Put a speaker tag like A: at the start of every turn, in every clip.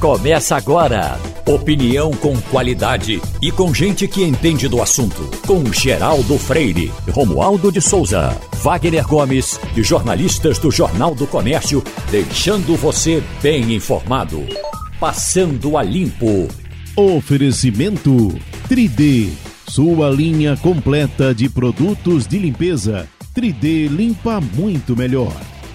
A: Começa agora. Opinião com qualidade e com gente que entende do assunto. Com Geraldo Freire, Romualdo de Souza, Wagner Gomes e jornalistas do Jornal do Comércio, deixando você bem informado. Passando a limpo.
B: Oferecimento 3D. Sua linha completa de produtos de limpeza. 3D limpa muito melhor.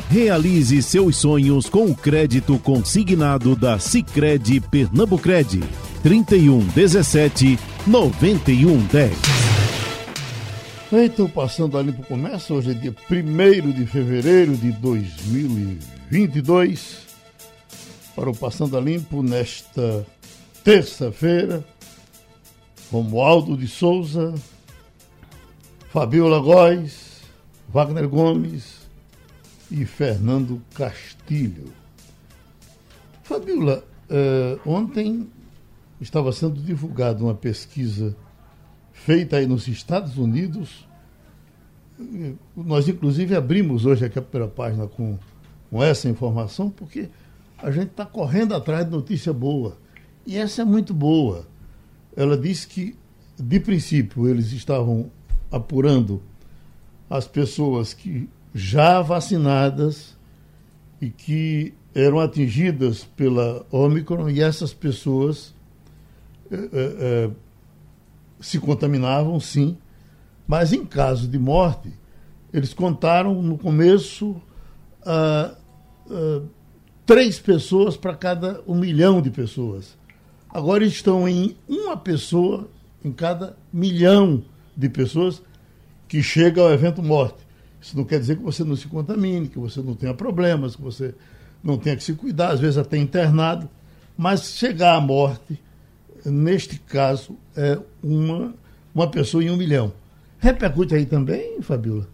B: Realize seus sonhos com o crédito consignado da Sicredi Pernambucred. 31 17 91 10.
C: Feito passando ali para o comércio, hoje é dia 1 de fevereiro de 2022. Para o Passando a Limpo, nesta terça-feira, Romualdo de Souza, Fabiola Góes, Wagner Gomes, e Fernando Castilho. Fabiola, uh, ontem estava sendo divulgada uma pesquisa feita aí nos Estados Unidos. Nós, inclusive, abrimos hoje aqui a primeira página com, com essa informação, porque a gente está correndo atrás de notícia boa. E essa é muito boa. Ela disse que, de princípio, eles estavam apurando as pessoas que já vacinadas e que eram atingidas pela Omicron e essas pessoas é, é, se contaminavam, sim, mas em caso de morte, eles contaram no começo ah, ah, três pessoas para cada um milhão de pessoas. Agora estão em uma pessoa em cada milhão de pessoas que chega ao evento morte. Isso não quer dizer que você não se contamine, que você não tenha problemas, que você não tenha que se cuidar, às vezes até internado, mas chegar à morte, neste caso, é uma, uma pessoa em um milhão. Repercute aí também, Fabiola?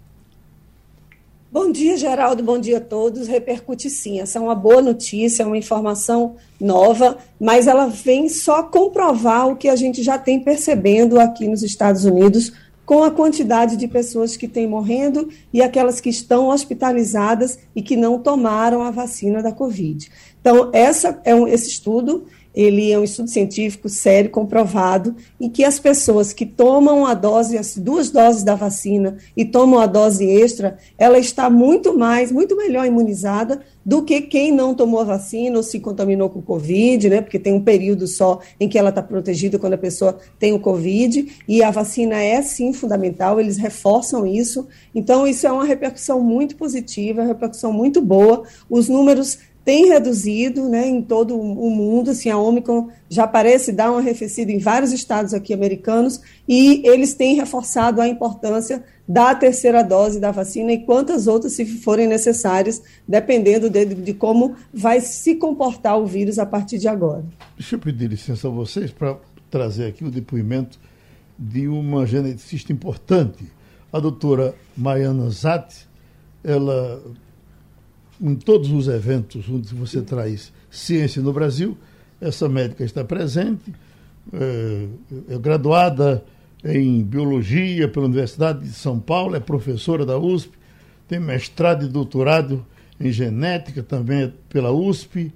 D: Bom dia, Geraldo. Bom dia a todos. Repercute sim. Essa é uma boa notícia, é uma informação nova, mas ela vem só comprovar o que a gente já tem percebendo aqui nos Estados Unidos com a quantidade de pessoas que têm morrendo e aquelas que estão hospitalizadas e que não tomaram a vacina da Covid. Então, essa é um, esse estudo ele é um estudo científico sério, comprovado, em que as pessoas que tomam a dose, as duas doses da vacina e tomam a dose extra, ela está muito mais, muito melhor imunizada do que quem não tomou a vacina ou se contaminou com o Covid, né? Porque tem um período só em que ela está protegida quando a pessoa tem o Covid, e a vacina é sim fundamental, eles reforçam isso. Então, isso é uma repercussão muito positiva, uma repercussão muito boa. Os números tem reduzido né, em todo o mundo, assim, a Omicron já parece dar uma arrefecida em vários estados aqui americanos, e eles têm reforçado a importância da terceira dose da vacina e quantas outras, se forem necessárias, dependendo de, de como vai se comportar o vírus a partir de agora.
C: Deixa eu pedir licença a vocês para trazer aqui o depoimento de uma geneticista importante, a doutora Maiana Zatti, ela em todos os eventos onde você traz ciência no Brasil, essa médica está presente, é, é graduada em biologia pela Universidade de São Paulo, é professora da USP, tem mestrado e doutorado em genética também pela USP,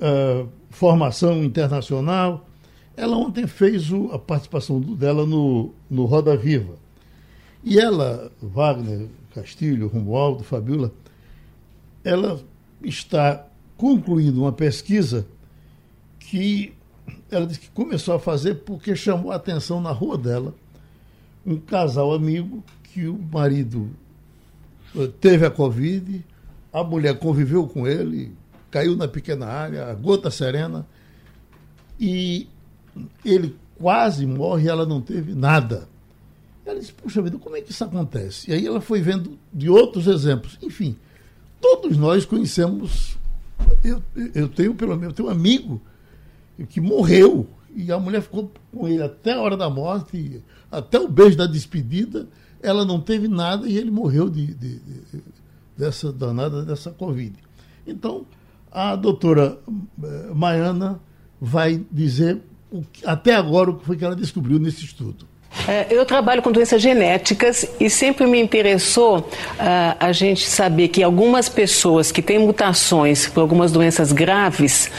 C: é, formação internacional. Ela ontem fez o, a participação dela no, no Roda Viva. E ela, Wagner, Castilho, Romualdo, Fabiola, ela está concluindo uma pesquisa que ela disse que começou a fazer porque chamou a atenção na rua dela um casal amigo que o marido eh, teve a Covid, a mulher conviveu com ele, caiu na pequena área, a gota serena, e ele quase morre e ela não teve nada. Ela disse, puxa vida, como é que isso acontece? E aí ela foi vendo de outros exemplos. Enfim, Todos nós conhecemos. Eu, eu tenho, pelo menos, tenho um amigo que morreu e a mulher ficou com ele até a hora da morte, até o beijo da despedida. Ela não teve nada e ele morreu de, de, de dessa danada dessa Covid. Então, a doutora eh, Maiana vai dizer até agora o que foi que ela descobriu nesse estudo.
E: É, eu trabalho com doenças genéticas e sempre me interessou uh, a gente saber que algumas pessoas que têm mutações por algumas doenças graves,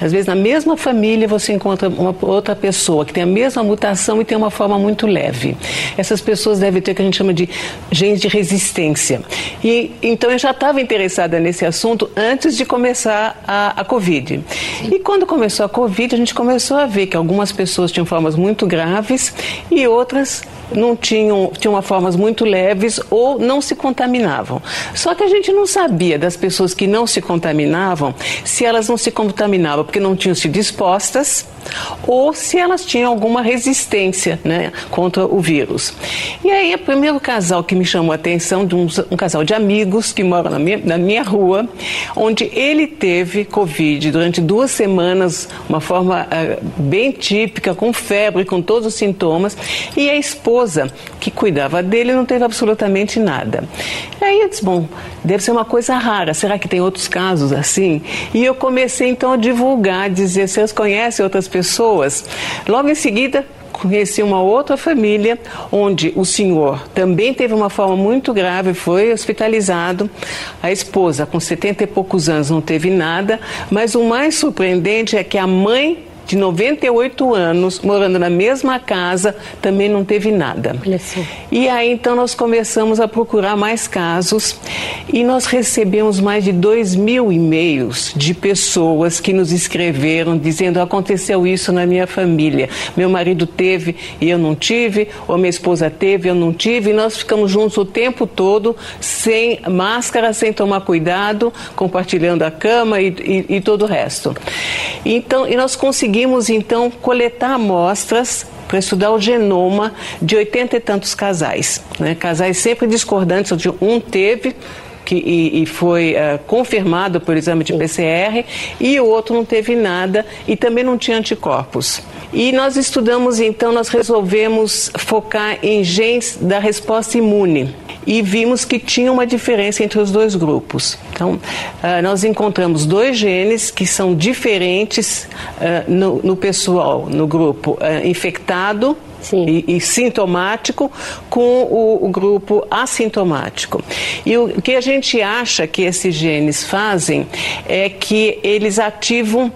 E: às vezes na mesma família você encontra uma outra pessoa que tem a mesma mutação e tem uma forma muito leve. Essas pessoas devem ter o que a gente chama de genes de resistência. E então eu já estava interessada nesse assunto antes de começar a, a Covid. E quando começou a Covid, a gente começou a ver que algumas pessoas tinham formas muito graves e outras não tinham, tinham formas muito leves ou não se contaminavam. Só que a gente não sabia das pessoas que não se contaminavam se elas não se contaminavam porque não tinham sido expostas ou se elas tinham alguma resistência né, contra o vírus. E aí, o primeiro casal que me chamou a atenção, de um, um casal de amigos que moram na minha, na minha rua, onde ele teve Covid durante duas semanas, uma forma uh, bem típica, com febre, com todos os sintomas, e a esposa que cuidava dele não teve absolutamente nada. E aí eu disse, bom, deve ser uma coisa rara, será que tem outros casos assim? E eu comecei então a divulgar, dizer, vocês conhecem outras pessoas. Logo em seguida, conheci uma outra família onde o senhor também teve uma forma muito grave, foi hospitalizado. A esposa, com 70 e poucos anos, não teve nada, mas o mais surpreendente é que a mãe de 98 anos, morando na mesma casa, também não teve nada. E aí então nós começamos a procurar mais casos e nós recebemos mais de 2 mil e-mails de pessoas que nos escreveram dizendo aconteceu isso na minha família. Meu marido teve e eu não tive, ou minha esposa teve e eu não tive, e nós ficamos juntos o tempo todo, sem máscara, sem tomar cuidado, compartilhando a cama e, e, e todo o resto. Então, e nós conseguimos conseguimos então coletar amostras para estudar o genoma de oitenta e tantos casais. Né? Casais sempre discordantes, onde um teve que, e, e, foi uh, confirmado por exame de PCR, e o outro não teve nada e também não tinha anticorpos. E nós estudamos, então, nós resolvemos focar em genes da resposta imune e vimos que tinha uma diferença entre os dois grupos. Então, uh, nós encontramos dois genes que são diferentes uh, no, pessoal, no grupo uh, infectado e, e, sintomático com o, o, grupo assintomático. E o que a gente acha que esses genes fazem é que eles ativam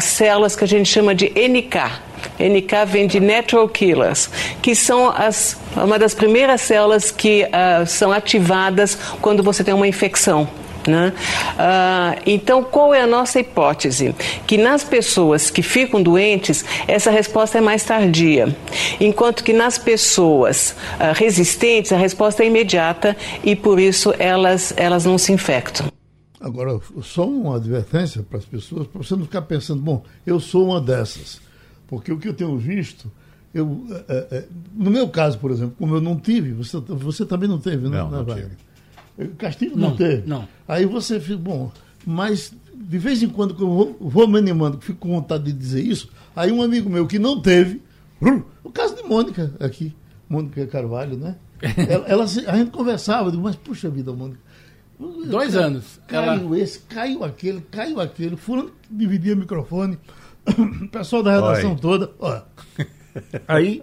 E: células que a gente chama de NK, NK vem de Natural Killers, que são as, uma das primeiras células que uh, são ativadas quando você tem uma infecção. Né? Uh, então, qual é a nossa hipótese? Que nas pessoas que ficam doentes, essa resposta é mais tardia, enquanto que nas pessoas uh, resistentes, a resposta é imediata e por isso elas, elas não se infectam.
C: Agora, só uma advertência para as pessoas, para você não ficar pensando, bom, eu sou uma dessas. Porque o que eu tenho visto, eu, é, é, no meu caso, por exemplo, como eu não tive, você, você também não teve, né?
F: Não, não tive.
C: Castilho não, não, teve.
F: Não.
C: Aí você fica, bom, mas de vez em quando que eu vou, vou me animando, fico com vontade de dizer isso, aí um amigo meu que não teve, o caso de Mônica aqui, Mônica Carvalho, né? ela, ela, a gente conversava, digo, mas puxa vida, Mônica.
F: Dois anos.
C: Caiu ela... esse, caiu aquele, caiu aquele. Fulano dividia o microfone. o pessoal da redação Oi. toda. Ó, aí,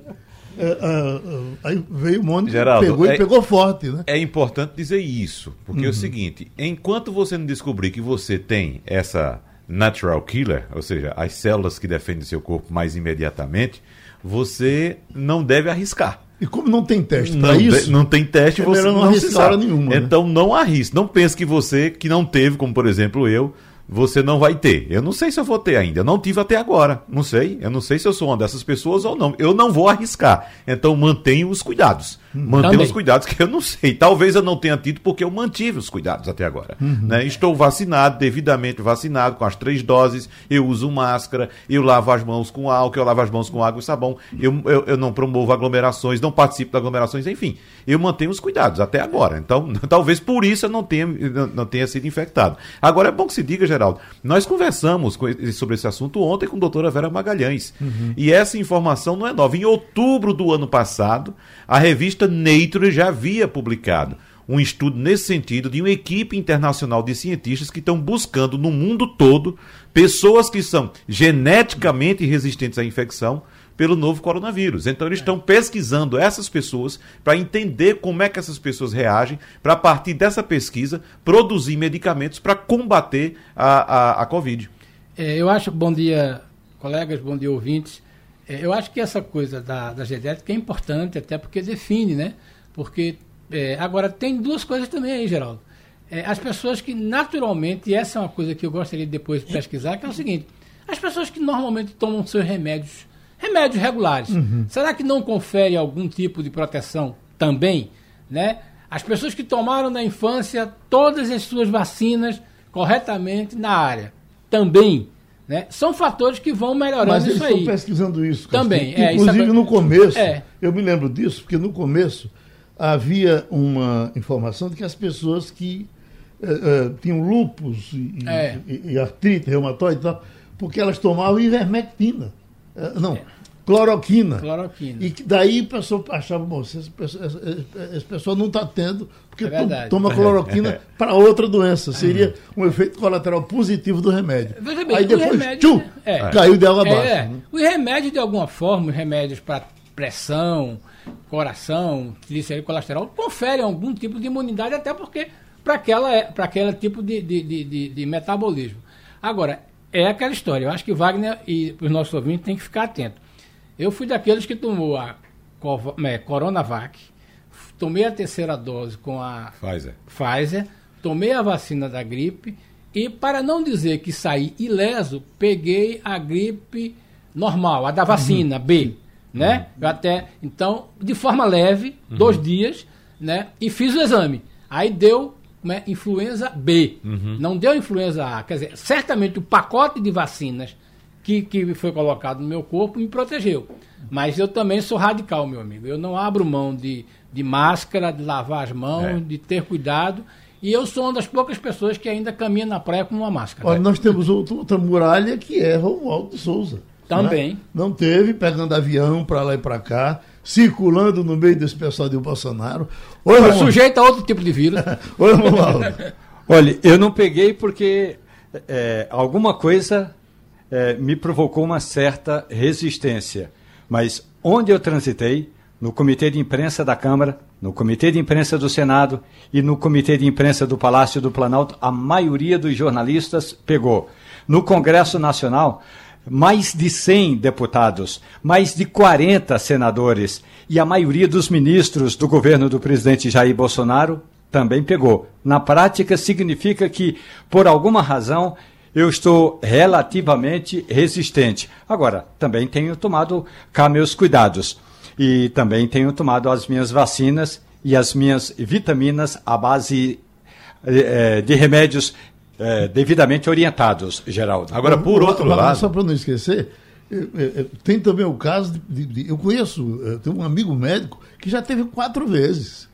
C: aí veio o Mônica, Geraldo, pegou é, e pegou forte. Né?
F: É importante dizer isso, porque uhum. é o uhum. seguinte: enquanto você não descobrir que você tem essa natural killer, ou seja, as células que defendem seu corpo mais imediatamente, você não deve arriscar.
C: E como não tem teste para isso?
F: não tem teste, é você não,
C: não arriscar nenhuma.
F: Né? Então não arrisque. Não pense que você, que não teve, como por exemplo eu, você não vai ter. Eu não sei se eu vou ter ainda. Eu não tive até agora. Não sei. Eu não sei se eu sou uma dessas pessoas ou não. Eu não vou arriscar. Então mantenho os cuidados. Hum, mantenho Também. os cuidados que eu não sei. Talvez eu não tenha tido porque eu mantive os cuidados até agora. Uhum. Né? Estou vacinado, devidamente vacinado, com as três doses. Eu uso máscara, eu lavo as mãos com álcool, eu lavo as mãos com água e sabão. Eu, eu, eu não promovo aglomerações, não participo de aglomerações, enfim. Eu mantenho os cuidados até agora. Então, talvez por isso eu não tenha, não tenha sido infectado. Agora é bom que se diga, Geraldo, nós conversamos sobre esse assunto ontem com a doutora Vera Magalhães. Uhum. E essa informação não é nova. Em outubro do ano passado, a revista Nature já havia publicado um estudo nesse sentido de uma equipe internacional de cientistas que estão buscando no mundo todo pessoas que são geneticamente resistentes à infecção pelo novo coronavírus. Então eles estão pesquisando essas pessoas para entender como é que essas pessoas reagem, para a partir dessa pesquisa produzir medicamentos para combater a, a, a Covid.
G: É, eu acho, bom dia, colegas, bom dia, ouvintes. É, eu acho que essa coisa da, da genética é importante, até porque define, né? Porque, é, agora, tem duas coisas também aí, Geraldo. É, as pessoas que naturalmente, e essa é uma coisa que eu gostaria de depois pesquisar, que é o seguinte: as pessoas que normalmente tomam seus remédios, remédios regulares, uhum. será que não confere algum tipo de proteção também? Né? As pessoas que tomaram na infância todas as suas vacinas corretamente na área, também. Né? São fatores que vão melhorando
C: Mas
G: isso
C: aí.
G: Mas
C: pesquisando isso.
G: Também.
C: É, Inclusive isso é... no começo, é. eu me lembro disso, porque no começo havia uma informação de que as pessoas que uh, uh, tinham lupus e, é. e, e, artrite reumatoide e tal, porque elas tomavam ivermectina. Uh, não, cloroquina.
G: Cloroquina.
C: E daí a pessoa achava, bom, essa pessoa, essa pessoa não está tendo, porque é toma cloroquina para outra doença. Seria um efeito colateral positivo do remédio.
G: Veja bem, Aí depois, remédio, tchum,
C: é, caiu de água abaixo. É,
G: né? Os remédios, de alguma forma, os remédios para pressão, coração, triglicerídeo, colesterol, conferem algum tipo de imunidade, até porque para aquela, para aquele tipo de, de, de, de, metabolismo. Agora, é aquela história. Eu acho que Wagner e os nossos ouvintes têm que ficar atentos. Eu fui daqueles que tomou a é, Coronavac, tomei a terceira dose com a
F: Pfizer.
G: Pfizer, tomei a vacina da gripe e, para não dizer que saí ileso, peguei a gripe normal, a da vacina uhum. B, né? Uhum. Eu até, então, de forma leve, uhum. dois dias, né? E fiz o exame. Aí deu né, influenza B, uhum. não deu influenza A. Quer dizer, certamente o pacote de vacinas que, que foi colocado no meu corpo me protegeu. Mas eu também sou radical, meu amigo. Eu não abro mão de, de máscara, de lavar as mãos, é. de ter cuidado. E eu sou uma das poucas pessoas que ainda caminha na praia com uma máscara.
C: Olha, nós temos outra muralha que é Romualdo Souza. Né?
G: Também.
C: Né? Não teve, pegando avião para lá e para cá, circulando no meio desse pessoal de Bolsonaro.
G: Oi, Romualdo. Sujeito a outro tipo de vírus.
C: Oi, Romualdo.
H: Olha, eu não peguei porque é, alguma coisa é, me provocou uma certa resistência. Mas onde eu transitei, no comitê de imprensa da Câmara, no comitê de imprensa do Senado e no comitê de imprensa do Palácio do Planalto, a maioria dos jornalistas pegou. No Congresso Nacional, mais de 100 deputados, mais de 40 senadores e a maioria dos ministros do governo do presidente Jair Bolsonaro também pegou. Na prática, significa que, por alguma razão, eu estou relativamente resistente. Agora, também tenho tomado cá meus cuidados. E também tenho tomado as minhas vacinas e as minhas vitaminas à base eh, de remédios eh, devidamente orientados, Geraldo.
C: Agora, por outro lado. Só para não esquecer, tem também o caso de, de, eu conheço, eu tenho um amigo médico que já teve quatro vezes.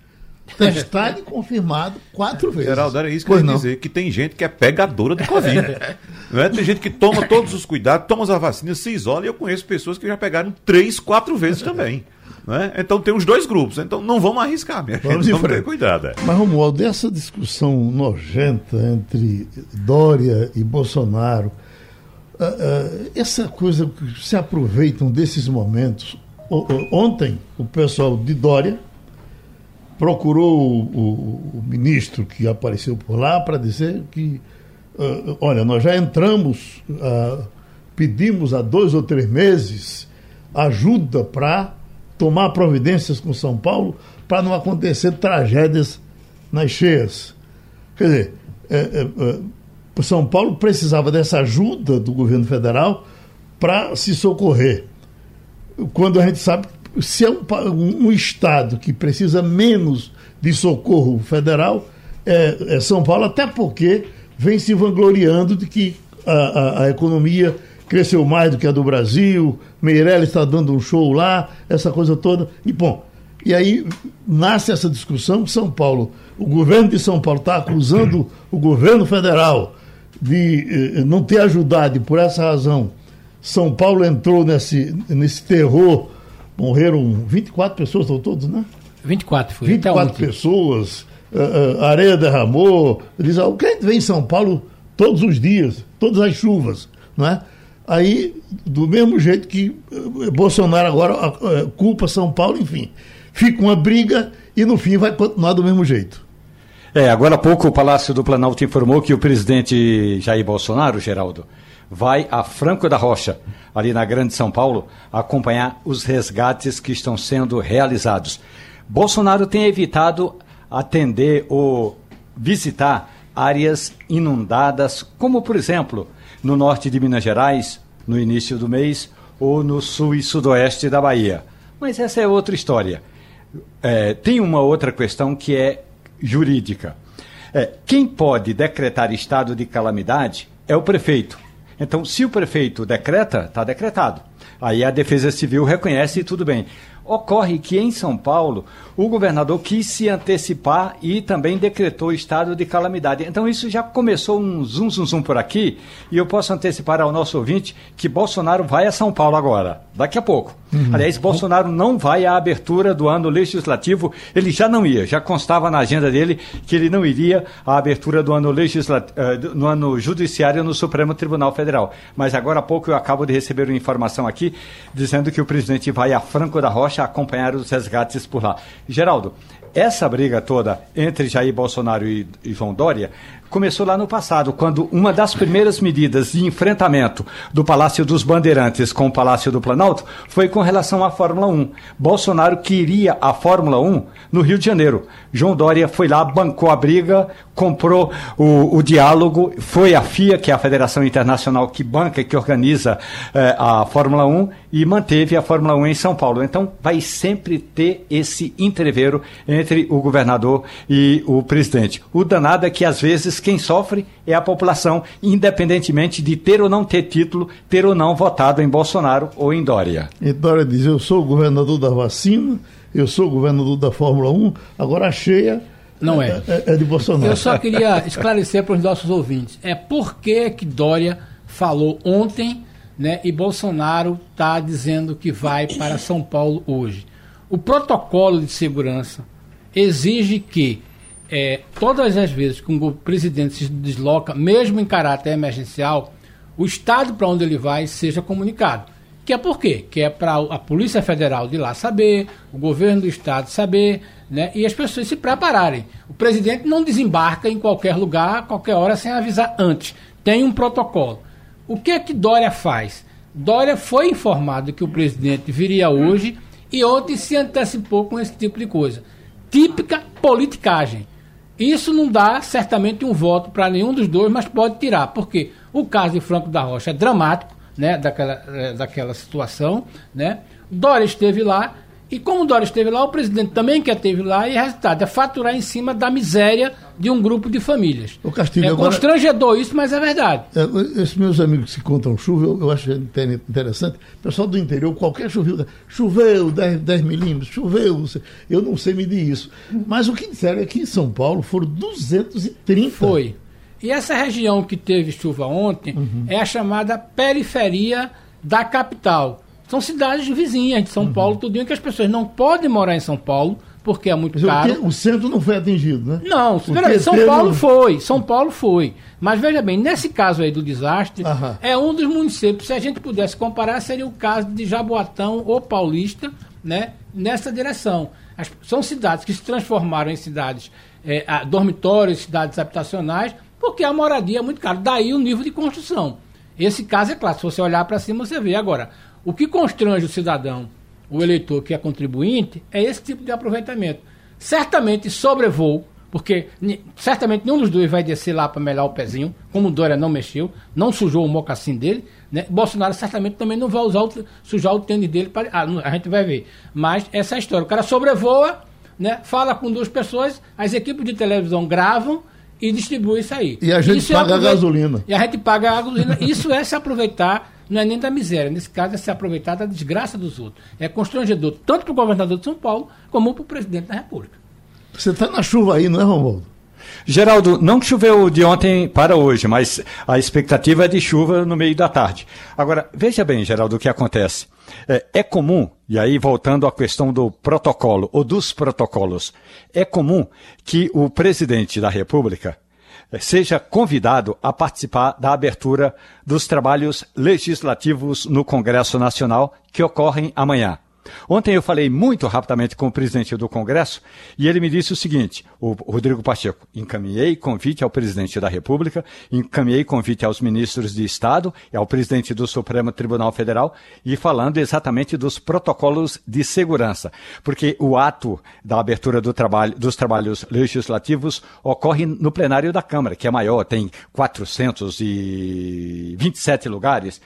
C: Testado e confirmado quatro vezes.
F: Geraldo, era isso que pois eu ia dizer, que tem gente que é pegadora do Covid. não é? Tem gente que toma todos os cuidados, toma as vacinas, se isola, e eu conheço pessoas que já pegaram três, quatro vezes também. É? Então tem os dois grupos, então não vamos arriscar, minha vamos gente, vamos ter cuidado. É.
C: Mas, Romualdo, dessa discussão nojenta entre Dória e Bolsonaro, uh, uh, essa coisa que se aproveitam desses momentos. Ontem, o pessoal de Dória procurou o, o, o ministro que apareceu por lá para dizer que, uh, olha, nós já entramos, uh, pedimos há dois ou três meses ajuda para tomar providências com São Paulo para não acontecer tragédias nas cheias. Quer dizer, é, é, é, São Paulo precisava dessa ajuda do governo federal para se socorrer. Quando a gente sabe se é um, um, Estado que precisa menos de socorro federal, é, é, São Paulo, até porque vem se vangloriando de que a, a, a, economia cresceu mais do que a do Brasil, Meirelles está dando um show lá, essa coisa toda. E bom, e aí nasce essa discussão São Paulo, o governo de São Paulo está acusando o governo federal de eh, não ter ajudado e por essa razão São Paulo entrou nesse, nesse terror morreram 24 pessoas ao todo, né?
G: 24 foi.
C: 24 pessoas, uh, uh, areia derramou. Diz, o que vem em São Paulo todos os dias, todas as chuvas, não é? Aí, do mesmo jeito que eh, Bolsonaro agora eh, culpa São Paulo, enfim, fica uma briga e no fim vai continuar do mesmo jeito.
H: É, agora há pouco o Palácio do Planalto informou que o presidente Jair Bolsonaro, Geraldo, vai a Franco da Rocha, ali na Grande São Paulo, acompanhar os resgates que estão sendo realizados. Bolsonaro tem evitado atender ou visitar áreas inundadas, como por exemplo no norte de Minas Gerais, no início do mês, ou no sul e sudoeste da Bahia. Mas essa é outra história. É, tem uma outra questão que é jurídica. É, quem pode decretar estado de calamidade é o prefeito. Então, se o prefeito decreta, está decretado. Aí a Defesa Civil reconhece e tudo bem. Ocorre que em São Paulo o governador quis se antecipar e também decretou estado de calamidade. Então isso já começou um zum zum zum por aqui e eu posso antecipar ao nosso ouvinte que Bolsonaro vai a São Paulo agora, daqui a pouco. Uhum. Aliás, Bolsonaro não vai à abertura do ano legislativo, ele já não ia, já constava na agenda dele que ele não iria à abertura do ano legislativo, uh, no ano judiciário no Supremo Tribunal Federal. Mas agora há pouco eu acabo de receber uma informação aqui dizendo que o presidente vai a Franco da Rocha acompanhar os resgates por lá. Geraldo, essa briga toda entre Jair Bolsonaro e, João Dória começou lá no passado, quando uma das primeiras medidas de enfrentamento do Palácio dos Bandeirantes com o Palácio do Planalto foi com relação à Fórmula 1. Bolsonaro queria a Fórmula 1 no Rio de Janeiro. João Dória foi lá, bancou a briga, comprou o, o diálogo, foi a FIA, que é a Federação Internacional que banca e que organiza eh, a Fórmula 1, e manteve a Fórmula 1 em São Paulo. Então, vai sempre ter esse entreveiro entre o governador e o presidente. O danado é que, às vezes, quem sofre é a população, independentemente de ter ou não ter título, ter ou não votado em Bolsonaro ou em Dória.
C: E Dória diz: Eu sou o governador da vacina, eu sou o governador da Fórmula 1, agora a cheia.
G: Não é.
C: É, é de Bolsonaro.
G: Eu só queria esclarecer para os nossos ouvintes: é por que, que Dória falou ontem né, e Bolsonaro está dizendo que vai para São Paulo hoje. O protocolo de segurança exige que é, todas as vezes que um presidente se desloca, mesmo em caráter emergencial, o estado para onde ele vai seja comunicado. Que é por quê? Que é para a Polícia Federal de lá saber, o governo do estado saber, né, e as pessoas se prepararem. O presidente não desembarca em qualquer lugar, qualquer hora, sem avisar antes. Tem um protocolo. O que é que Dória faz? Dória foi informado que o presidente viria hoje e ontem se antecipou com esse tipo de coisa. Típica politicagem. Isso não dá certamente um voto para nenhum dos dois, mas pode tirar, porque o caso de Franco da Rocha é dramático, né, daquela, eh, daquela situação, né? Dória esteve lá e como o Dória esteve lá, o presidente também quer esteve lá e o resultado é faturar em cima da miséria de um grupo de famílias.
C: O Castilho,
G: é
C: agora,
G: constrangedor isso, mas é verdade.
C: É, esses meus amigos que contam chuva, eu, eu acho interessante. O pessoal do interior, qualquer choveu, choveu 10, 10 milímetros, choveu. Eu não sei medir isso. Mas o que disseram é que em São Paulo foram 230.
G: Foi. E essa região que teve chuva ontem uhum. é a chamada periferia da capital. São cidades vizinhas de São uhum. Paulo, tudo que as pessoas não podem morar em São Paulo porque é muito caro.
C: O centro não foi atingido, né?
G: Não, peraí, São. Paulo foi, São Paulo foi. Mas veja bem, nesse caso aí do desastre, Aham. é um dos municípios, se a gente pudesse comparar, seria o caso de Jaboatão ou Paulista, né? Nessa direção. As, são cidades que se transformaram em cidades é, dormitórios, cidades habitacionais, porque a moradia é muito cara. Daí o nível de construção. Esse caso é claro, se você olhar para cima, você vê. Agora, o que constrange o cidadão, o eleitor que é contribuinte, é esse tipo de aproveitamento. Certamente sobrevoo, porque certamente nenhum dos dois vai descer lá para melhor o pezinho, como o Dória não mexeu, não sujou o mocassim dele, né? Bolsonaro certamente também não vai usar o, sujar o tênis dele, para, ah, a gente vai ver. Mas essa é a história. O cara sobrevoa, né? fala com duas pessoas, as equipes de televisão gravam e distribuem isso aí.
C: E a gente isso é paga é a gasolina.
G: E a gente paga a gasolina. Isso é se aproveitar não é nem da miséria, nesse caso é se aproveitar da desgraça dos outros. É constrangedor tanto para o governador de São Paulo como para o presidente da República.
C: Você está na chuva aí, não é, Romualdo?
H: Geraldo, não choveu de ontem para hoje, mas a expectativa é de chuva no meio da tarde. Agora, veja bem, Geraldo, o que acontece. É, é, comum, e aí voltando à questão do protocolo, ou dos protocolos, é comum que o presidente da República seja convidado a participar da abertura dos trabalhos legislativos no Congresso Nacional que ocorrem amanhã. Ontem eu falei muito rapidamente com o presidente do Congresso e ele me disse o seguinte: o Rodrigo Pacheco, encaminhei convite ao presidente da República, encaminhei convite aos ministros de Estado e ao presidente do Supremo Tribunal Federal e falando exatamente dos protocolos de segurança, porque o ato da abertura do trabalho, dos trabalhos legislativos ocorre no plenário da Câmara, que é maior, tem 427 lugares.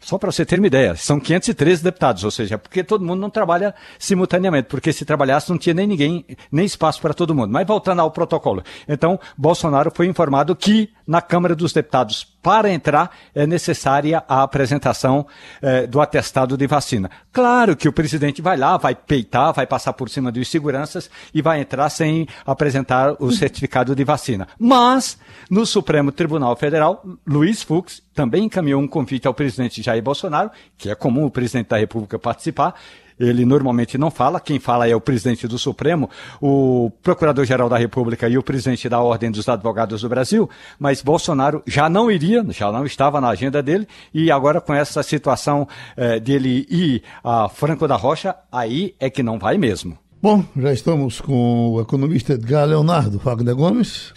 H: Só para você ter uma ideia, são 513 deputados, ou seja, porque todo mundo não trabalha simultaneamente, porque se trabalhasse não tinha nem ninguém, nem espaço para todo mundo. Mas voltando ao protocolo. Então, Bolsonaro foi informado que na Câmara dos Deputados, para entrar, é necessária a apresentação eh, do atestado de vacina. Claro que o presidente vai lá, vai peitar, vai passar por cima dos seguranças e vai entrar sem apresentar o certificado de vacina. Mas, no Supremo Tribunal Federal, Luiz Fux também encaminhou um convite ao presidente Jair Bolsonaro, que é comum o presidente da República participar, ele normalmente não fala, quem fala é o presidente do Supremo, o Procurador-Geral da República e o presidente da Ordem dos Advogados do Brasil, mas Bolsonaro já não iria, já não estava na agenda dele, e agora com essa situação eh, dele ir a Franco da Rocha, aí é que não vai mesmo.
C: Bom, já estamos com o economista Edgar Leonardo Wagner Gomes.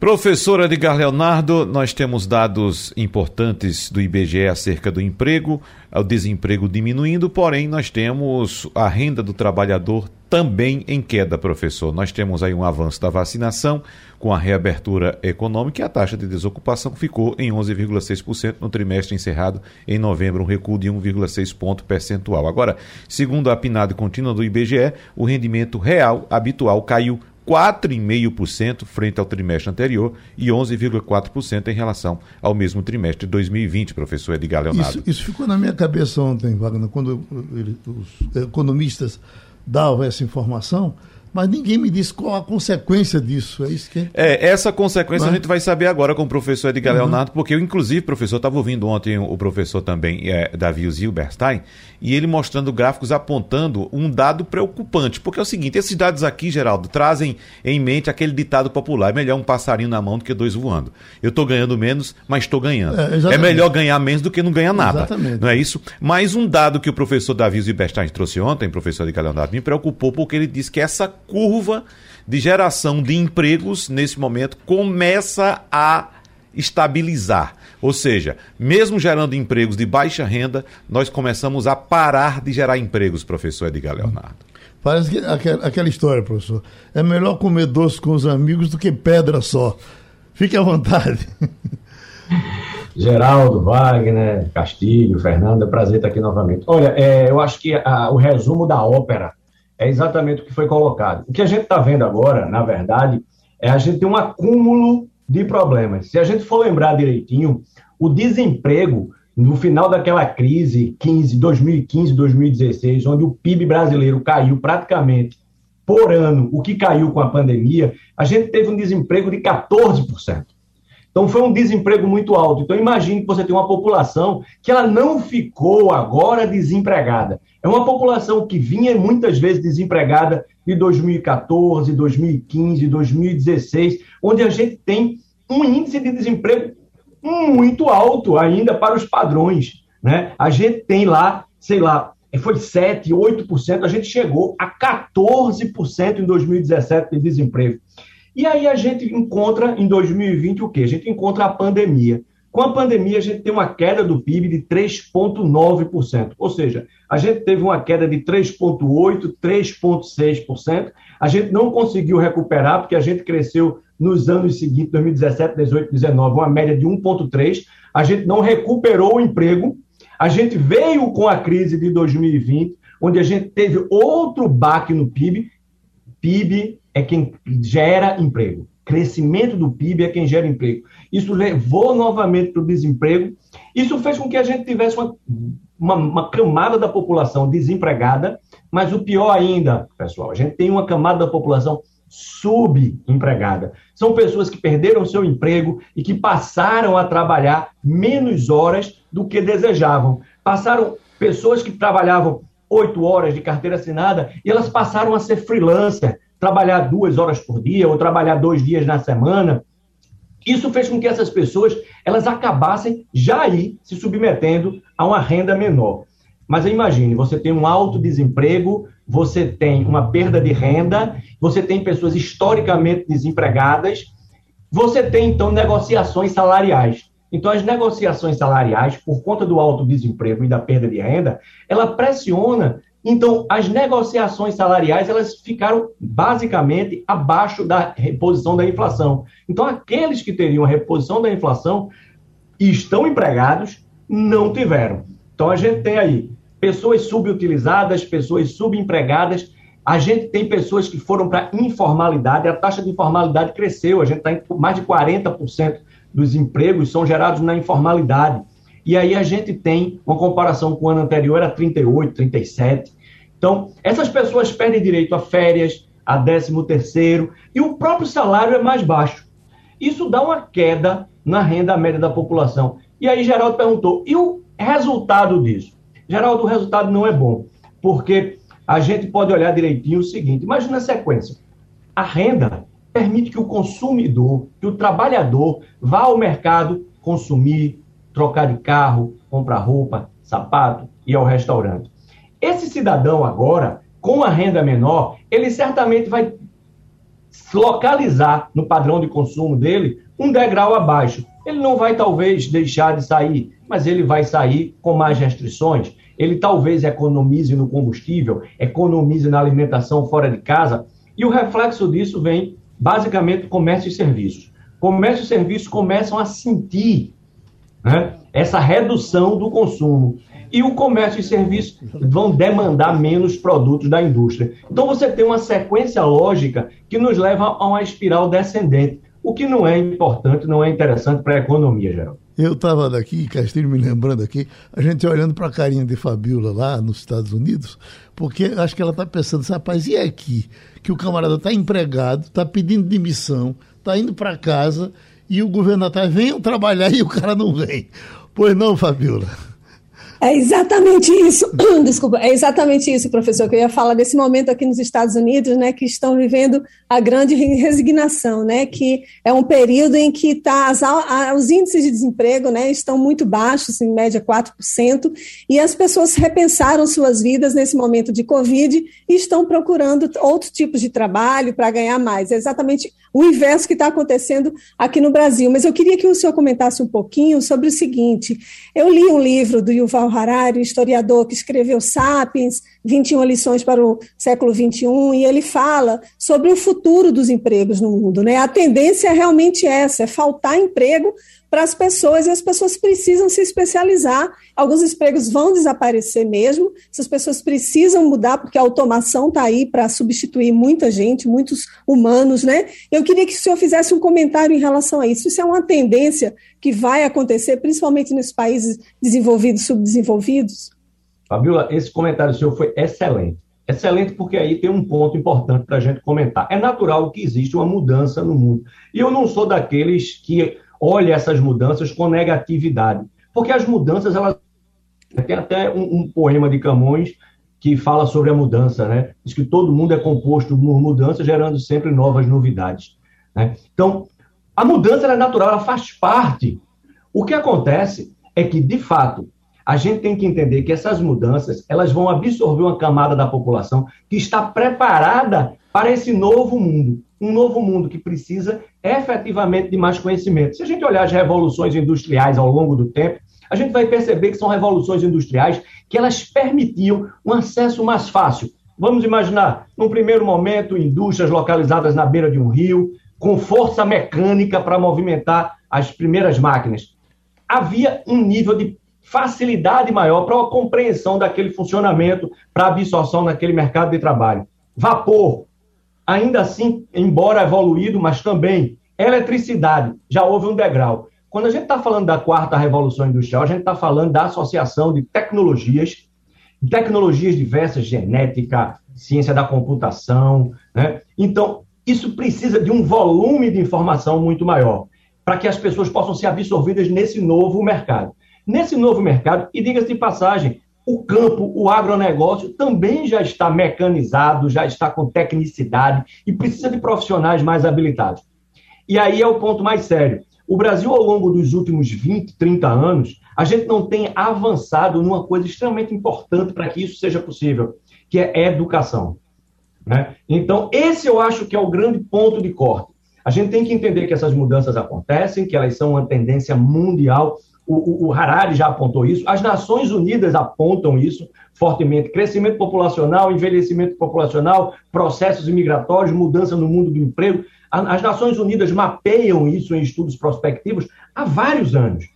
F: Professor Edgar Leonardo, nós temos dados importantes do IBGE acerca do emprego, o desemprego diminuindo, porém nós temos a renda do trabalhador também em queda, professor. Nós temos aí um avanço da vacinação com a reabertura econômica e a taxa de desocupação ficou em 11,6% no trimestre encerrado em novembro, um recuo de 1,6 ponto percentual. Agora, segundo a PNAD contínua do IBGE, o rendimento real habitual caiu 4,5% frente ao trimestre anterior e 11,4% em relação ao mesmo trimestre de 2020, professor Edgar Leonardo.
C: Isso, isso ficou na minha cabeça ontem, Wagner, quando ele, os economistas davam essa informação mas ninguém me disse qual a consequência disso. É isso que é.
F: é essa consequência Mas... a gente vai saber agora com o professor Edgar uhum. Leonardo, porque eu, inclusive, professor, estava ouvindo ontem o professor também, é, Davi Zilberstein, e ele mostrando gráficos apontando um dado preocupante. Porque é o seguinte: esses dados aqui, Geraldo, trazem em mente aquele ditado popular: é melhor um passarinho na mão do que dois voando. Eu estou ganhando menos, mas estou ganhando. É, é, melhor ganhar menos do que não ganhar nada. Exatamente. Não é isso? Mas um dado que o professor Davi Zilberstein trouxe ontem, professor Edgar Leonardo, me preocupou porque ele disse que essa curva de geração de empregos nesse momento começa a estabilizar. Ou seja, mesmo gerando empregos de baixa renda, nós começamos a parar de gerar empregos, professor Edgar Leonardo.
C: Parece que aquela história, professor. É melhor comer doce com os amigos do que pedra só. Fique à vontade.
I: Geraldo, Wagner, Castilho, Fernando, é um prazer estar aqui novamente. Olha, é, eu acho que a, o resumo da ópera é exatamente o que foi colocado. O que a gente está vendo agora, na verdade, é a gente ter um acúmulo de problemas. Se a gente for lembrar direitinho, o desemprego no final daquela crise 15, 2015, 2016, onde o PIB brasileiro caiu praticamente por ano, o que caiu com a pandemia, a gente teve um desemprego de 14%. Então foi um desemprego muito alto. Então imagine que você tem uma população que ela não ficou agora desempregada. É uma população que vinha muitas vezes desempregada de 2014, 2015, 2016, onde a gente tem um índice de desemprego muito alto ainda para os padrões. Né? A gente tem lá, sei lá, foi 7, 8%, a gente chegou a 14% em 2017 de desemprego. E aí a gente encontra em 2020 o quê? A gente encontra a pandemia. Com a pandemia, a gente tem uma queda do PIB de 3,9%. Ou seja, a gente teve uma queda de 3,8%, 3,6%. A gente não conseguiu recuperar, porque a gente cresceu nos anos seguintes, 2017, 18, 19, uma média de 1,3%. A gente não recuperou o emprego. A gente veio com a crise de 2020, onde a gente teve outro baque no PIB. PIB é quem gera emprego. Crescimento do PIB é quem gera emprego. Isso levou novamente para o desemprego. Isso fez com que a gente tivesse uma, uma, uma, camada da população desempregada, mas o pior ainda, pessoal, a gente tem uma camada da população subempregada. São pessoas que perderam seu emprego e que passaram a trabalhar menos horas do que desejavam. Passaram pessoas que trabalhavam oito horas de carteira assinada e elas passaram a ser freelancer, trabalhar duas horas por dia ou trabalhar dois dias na semana. Isso fez com que essas pessoas elas acabassem já aí se submetendo a uma renda menor. Mas imagine, você tem um alto desemprego, você tem uma perda de renda, você tem pessoas historicamente desempregadas, você tem então negociações salariais. Então, as negociações salariais, por conta do alto desemprego e da perda de renda, ela pressiona. Então, as negociações salariais elas ficaram basicamente abaixo da reposição da inflação. Então, aqueles que teriam a reposição da inflação e estão empregados não tiveram. Então, a gente tem aí pessoas subutilizadas, pessoas subempregadas. A gente tem pessoas que foram para informalidade, a taxa de informalidade cresceu, a gente está em mais de 40% dos empregos são gerados na informalidade. E aí a gente tem uma comparação com o ano anterior, era 38, 37. Então, essas pessoas perdem direito a férias, a 13 terceiro, e o próprio salário é mais baixo. Isso dá uma queda na renda média da população. E aí Geraldo perguntou, e o resultado disso? Geraldo, o resultado não é bom, porque a gente pode olhar direitinho o seguinte: imagina a sequência. A renda permite que o consumidor, que o trabalhador vá ao mercado consumir, trocar de carro, comprar roupa, sapato e ao restaurante. Esse cidadão agora, com a renda menor, ele certamente vai localizar no padrão de consumo dele um degrau abaixo. Ele não vai talvez deixar de sair, mas ele vai sair com mais restrições. Ele talvez economize no combustível, economize na alimentação fora de casa, e o reflexo disso vem basicamente comércio e serviços. Comércio e serviços começam a sentir né, essa redução do consumo. E o comércio e serviços vão demandar menos produtos da indústria. Então você tem uma sequência lógica que nos leva a uma espiral descendente, o que não é importante, não é interessante para a economia, geral.
C: Eu estava daqui, Castilho me lembrando aqui, a gente olhando para a carinha de Fabiola lá nos Estados Unidos, porque acho que ela está pensando, rapaz, e aqui? Que o camarada está empregado, está pedindo demissão, está indo para casa e o governo atrás, venham trabalhar e o cara não vem. Pois não, Fabiola?
D: É exatamente isso, desculpa, é exatamente isso, professor, que eu ia falar desse momento aqui nos Estados Unidos, né, que estão vivendo a grande resignação, né, que é um período em que tá, os índices de desemprego, né, estão muito baixos, em média 4%, e as pessoas repensaram suas vidas nesse momento de Covid e estão procurando outros tipos de trabalho para ganhar mais. É exatamente o inverso que está acontecendo aqui no Brasil. Mas eu queria que o senhor comentasse um pouquinho sobre o seguinte: eu li um livro do Yuval Harari, historiador que escreveu Sapiens, 21 lições para o século 21, e ele fala sobre o futuro dos empregos no mundo. Né? A tendência é realmente essa: é faltar emprego para as pessoas e as pessoas precisam se especializar. Alguns empregos vão desaparecer mesmo, essas pessoas precisam mudar porque a automação está aí para substituir muita gente, muitos humanos, né? Eu queria que o senhor fizesse um comentário em relação a isso. Isso é uma tendência que vai acontecer, principalmente nos países desenvolvidos, subdesenvolvidos?
I: Fabiola, esse comentário seu foi excelente. Excelente, porque aí tem um ponto importante para a gente comentar. É natural que existe uma mudança no mundo. E eu não sou daqueles que olha essas mudanças com negatividade. Porque as mudanças, elas. Tem até um, um, poema de Camões que fala sobre a mudança, né? Diz que todo mundo é composto por mudança, gerando sempre novas novidades. Né? Então, a mudança é natural, ela faz parte. O que acontece é que, de fato, a gente tem que entender que essas mudanças elas vão absorver uma camada da população que está preparada para esse novo mundo um novo mundo que precisa efetivamente de mais conhecimento. Se a gente olhar as revoluções industriais ao longo do tempo, a gente vai perceber que são revoluções industriais que elas permitiam um acesso mais fácil. Vamos imaginar, num primeiro momento, indústrias localizadas na beira de um rio, com força mecânica para movimentar as primeiras máquinas. Havia um nível de facilidade maior para a compreensão daquele funcionamento, para a absorção naquele mercado de trabalho. Vapor, ainda assim, embora evoluído, mas também eletricidade, já houve um degrau. Quando a gente está falando da quarta revolução industrial, a gente está falando da associação de tecnologias, tecnologias diversas, genética, ciência da computação. Né? Então, isso precisa de um volume de informação muito maior para que as pessoas possam ser absorvidas nesse novo mercado. Nesse novo mercado, e diga-se de passagem, o campo, o agronegócio também já está mecanizado, já está com tecnicidade e precisa de profissionais mais habilitados. E aí é o ponto mais sério. O Brasil, ao longo dos últimos 20, 30 anos, a gente não tem avançado numa coisa extremamente importante para que isso seja possível, que é educação. Né? Então, esse eu acho que é o grande ponto de corte. A gente tem que entender que essas mudanças acontecem, que elas são uma tendência mundial. O, o, Harari já apontou isso, as Nações Unidas apontam isso fortemente. Crescimento populacional, envelhecimento populacional, processos imigratórios, mudança no mundo do emprego. As Nações Unidas mapeiam isso em estudos prospectivos há vários anos.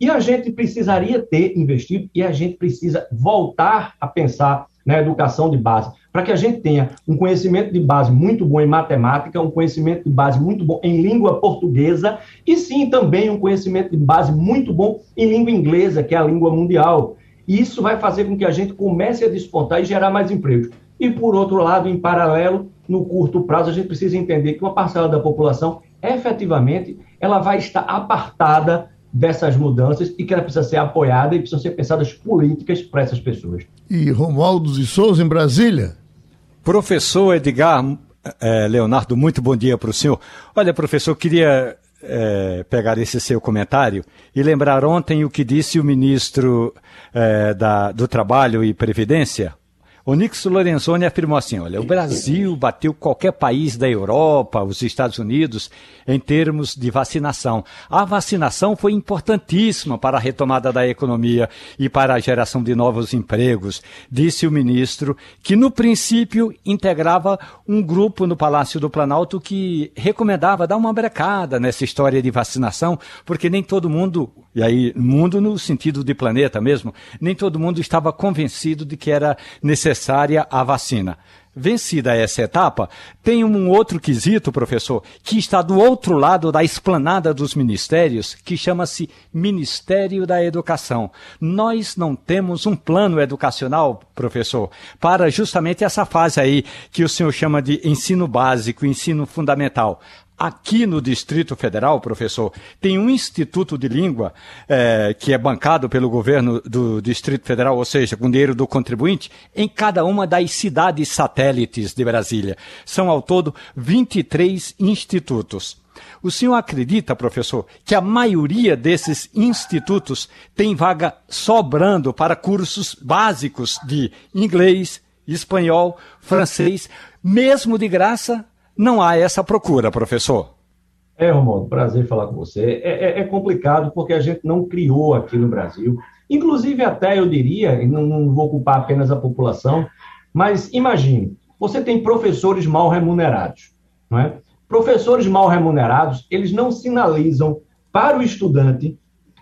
I: E a gente precisaria ter investido e a gente precisa voltar a pensar na educação de base, para que a gente tenha um conhecimento de base muito bom em matemática, um conhecimento de base muito bom em língua portuguesa e sim também um conhecimento de base muito bom em língua inglesa, que é a língua mundial. E isso vai fazer com que a gente comece a despontar e gerar mais empregos. E por outro lado, em paralelo, no curto prazo, a gente precisa entender que uma parcela da população, efetivamente, ela vai estar apartada dessas mudanças e que ela precisa ser apoiada e precisam ser pensadas políticas para essas pessoas.
C: E Romualdo de Souza, em Brasília?
H: Professor Edgar é, Leonardo, muito bom dia para o senhor. Olha, professor, queria é, pegar esse seu comentário e lembrar ontem o que disse o ministro é, da, do Trabalho e Previdência, Onix Lorenzoni afirmou assim: olha, o Brasil bateu qualquer país da Europa, os Estados Unidos, em termos de vacinação. A vacinação foi importantíssima para a retomada da economia e para a geração de novos empregos, disse o ministro, que no princípio integrava um grupo no Palácio do Planalto que recomendava dar uma brecada nessa história de vacinação, porque nem todo mundo, e aí mundo no sentido de planeta mesmo, nem todo mundo estava convencido de que era necessário necessária a vacina. Vencida essa etapa, tem um outro quesito, professor, que está do outro lado da esplanada dos ministérios, que chama-se Ministério da Educação. Nós não temos um plano educacional, professor, para justamente essa fase aí que o senhor chama de ensino básico, ensino fundamental. Aqui no Distrito Federal, professor, tem um Instituto de Língua é, que é bancado pelo governo do Distrito Federal, ou seja, com dinheiro do contribuinte, em cada uma das cidades satélites de Brasília. São ao todo 23 institutos. O senhor acredita, professor, que a maioria desses institutos tem vaga sobrando para cursos básicos de inglês, espanhol, francês, mesmo de graça não há essa procura, professor.
I: É, Romualdo, prazer falar com você. É, é, é, complicado porque a gente não criou aqui no Brasil, inclusive até eu diria, e não, não vou culpar apenas a população, mas imagine, você tem professores mal remunerados, não é? Professores mal remunerados, eles não sinalizam para o estudante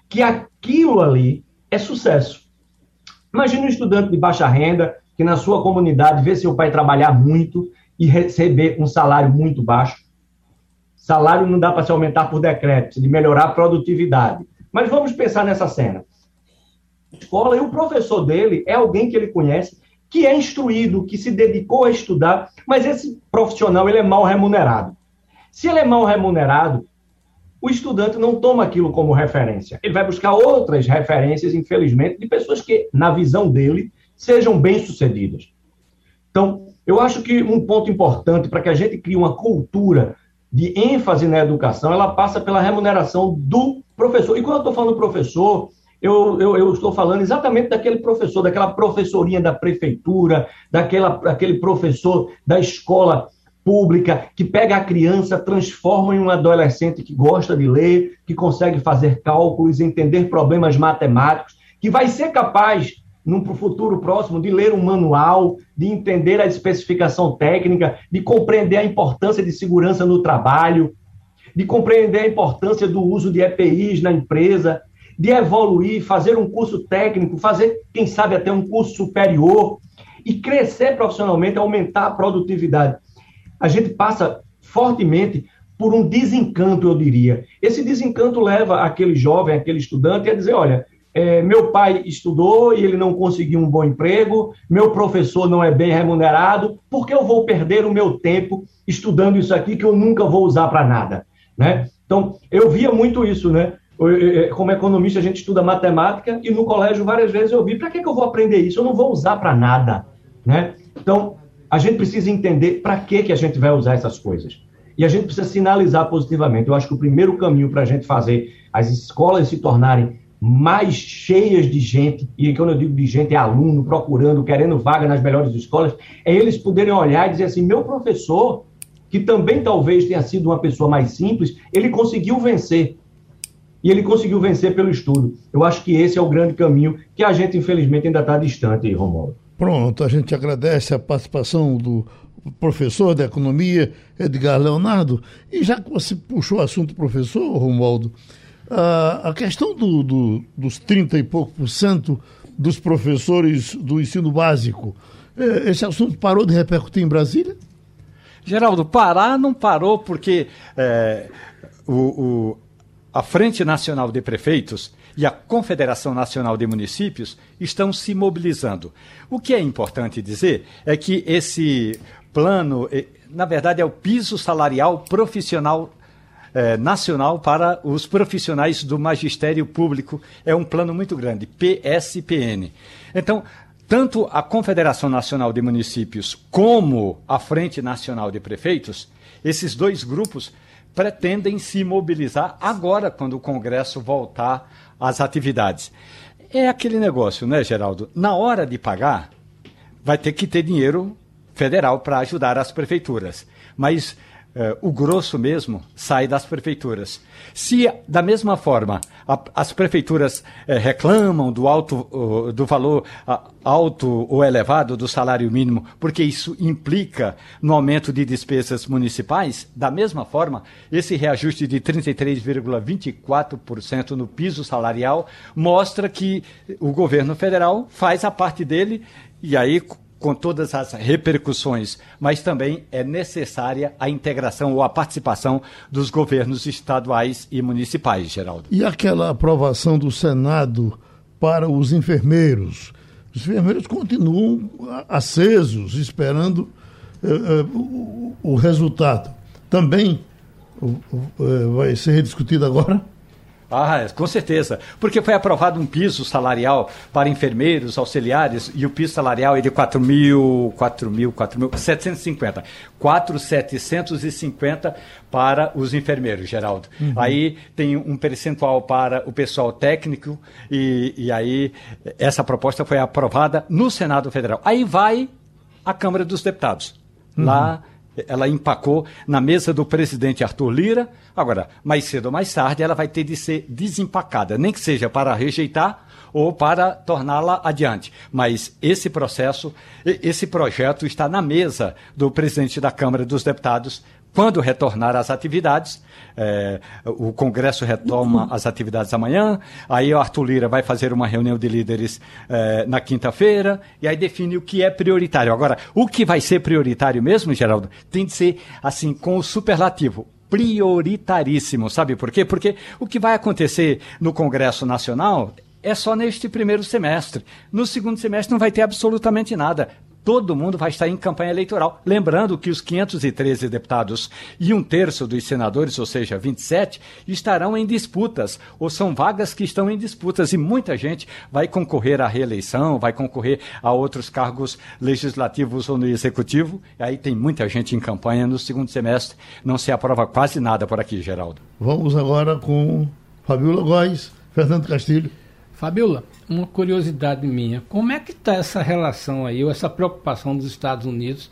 I: que aquilo ali é sucesso. Imagine um estudante de baixa renda que na sua comunidade vê seu pai trabalhar muito e receber um salário muito baixo. Salário não dá para se aumentar por decreto, de melhorar a produtividade. Mas vamos pensar nessa cena. Escola e o professor dele é alguém que ele conhece, que é instruído, que se dedicou a estudar, mas esse profissional ele é mal remunerado. Se ele é mal remunerado, o estudante não toma aquilo como referência. Ele vai buscar outras referências, infelizmente, de pessoas que, na visão dele, sejam bem-sucedidas. Então, eu acho que um ponto importante para que a gente crie uma cultura de ênfase na educação, ela passa pela remuneração do professor. E quando eu estou falando professor, eu, eu, eu, estou falando exatamente daquele professor, daquela professorinha da prefeitura, daquela, daquele professor da escola pública que pega a criança, transforma em um adolescente que gosta de ler, que consegue fazer cálculos, entender problemas matemáticos, que vai ser capaz num futuro próximo, de ler um manual, de entender a especificação técnica, de compreender a importância de segurança no trabalho, de compreender a importância do uso de EPIs na empresa, de evoluir, fazer um curso técnico, fazer, quem sabe, até um curso superior e crescer profissionalmente, aumentar a produtividade. A gente passa fortemente por um desencanto, eu diria. Esse desencanto leva aquele jovem, aquele estudante a dizer: olha, é, meu pai estudou e ele não conseguiu um bom emprego, meu professor não é bem remunerado, por que eu vou perder o meu tempo estudando isso aqui que eu nunca vou usar para nada? Né? Então, eu via muito isso, né? Como economista, a gente estuda matemática e no colégio várias vezes eu vi, para que, que eu vou aprender isso? Eu não vou usar para nada, né? Então, a gente precisa entender para que, que a gente vai usar essas coisas. E a gente precisa sinalizar positivamente. Eu acho que o primeiro caminho para a gente fazer as escolas se tornarem mais cheias de gente, e quando eu digo de gente, é aluno procurando, querendo vaga nas melhores escolas, é eles poderem olhar e dizer assim: meu professor, que também talvez tenha sido uma pessoa mais simples, ele conseguiu vencer. E ele conseguiu vencer pelo estudo. Eu acho que esse é o grande caminho que a gente, infelizmente, ainda está distante, Romualdo.
C: Pronto, a gente agradece a participação do professor de economia, Edgar Leonardo. E já que você puxou o assunto professor, Romualdo, a questão do, do, dos 30 e pouco por cento dos professores do ensino básico, é, esse assunto parou de repercutir em Brasília?
H: Geraldo, parar não parou porque é, o, o, a Frente Nacional de Prefeitos e a Confederação Nacional de Municípios estão se mobilizando. O que é importante dizer é que esse plano, na verdade, é o piso salarial profissional eh, nacional para os profissionais do magistério público. É um plano muito grande, PSPN. Então, tanto a Confederação Nacional de Municípios como a Frente Nacional de Prefeitos, esses dois grupos pretendem se mobilizar agora, quando o Congresso voltar às atividades. É aquele negócio, né, Geraldo? Na hora de pagar, vai ter que ter dinheiro federal para ajudar as prefeituras. Mas o grosso mesmo sai das prefeituras. Se, da mesma forma, a, as prefeituras uh, reclamam do, alto, uh, do valor alto ou elevado do salário mínimo, porque isso implica no aumento de despesas municipais, da mesma forma, esse reajuste de 33,24% no piso salarial mostra que o governo federal faz a parte dele e aí com todas as repercussões, mas também é necessária a integração ou a participação dos governos estaduais e municipais, Geraldo.
C: E aquela aprovação do Senado para os enfermeiros? Os enfermeiros continuam acesos, esperando uh, uh, o, o, resultado. Também uh, vai ser rediscutido agora?
H: Ah, com certeza. Porque foi aprovado um piso salarial para enfermeiros, auxiliares, e o piso salarial é de 4 mil, 4 mil, 4 mil, 750. 4,750 para os enfermeiros, Geraldo. Uhum. Aí tem um percentual para o pessoal técnico, e, e aí essa proposta foi aprovada no Senado Federal. Aí vai a Câmara dos Deputados. Uhum. Lá ela empacou na mesa do presidente Arthur Lira. Agora, mais cedo ou mais tarde, ela vai ter de ser desempacada, nem que seja para rejeitar ou para torná-la adiante. Mas esse processo, esse projeto está na mesa do presidente da Câmara dos Deputados quando retornar às atividades, é, o Congresso retoma as atividades amanhã, aí o Arthur Lira vai fazer uma reunião de líderes é, na quinta-feira, e aí define o que é prioritário. Agora, o que vai ser prioritário mesmo, Geraldo, tem de ser assim, com o superlativo prioritaríssimo. Sabe por quê? Porque o que vai acontecer no Congresso Nacional é só neste primeiro semestre. No segundo semestre não vai ter absolutamente nada todo mundo vai estar em campanha eleitoral. Lembrando que os 513 deputados e um terço dos senadores, ou seja, 27, estarão em disputas, ou são vagas que estão em disputas, e muita gente vai concorrer à reeleição, vai concorrer a outros cargos legislativos ou no executivo. E aí tem muita gente em campanha no segundo semestre, não se aprova quase nada por aqui, Geraldo.
C: Vamos agora com Fabiola Góes, Fernando Castilho.
G: Fabiola, uma curiosidade minha, como é que está essa relação aí, ou essa preocupação dos Estados Unidos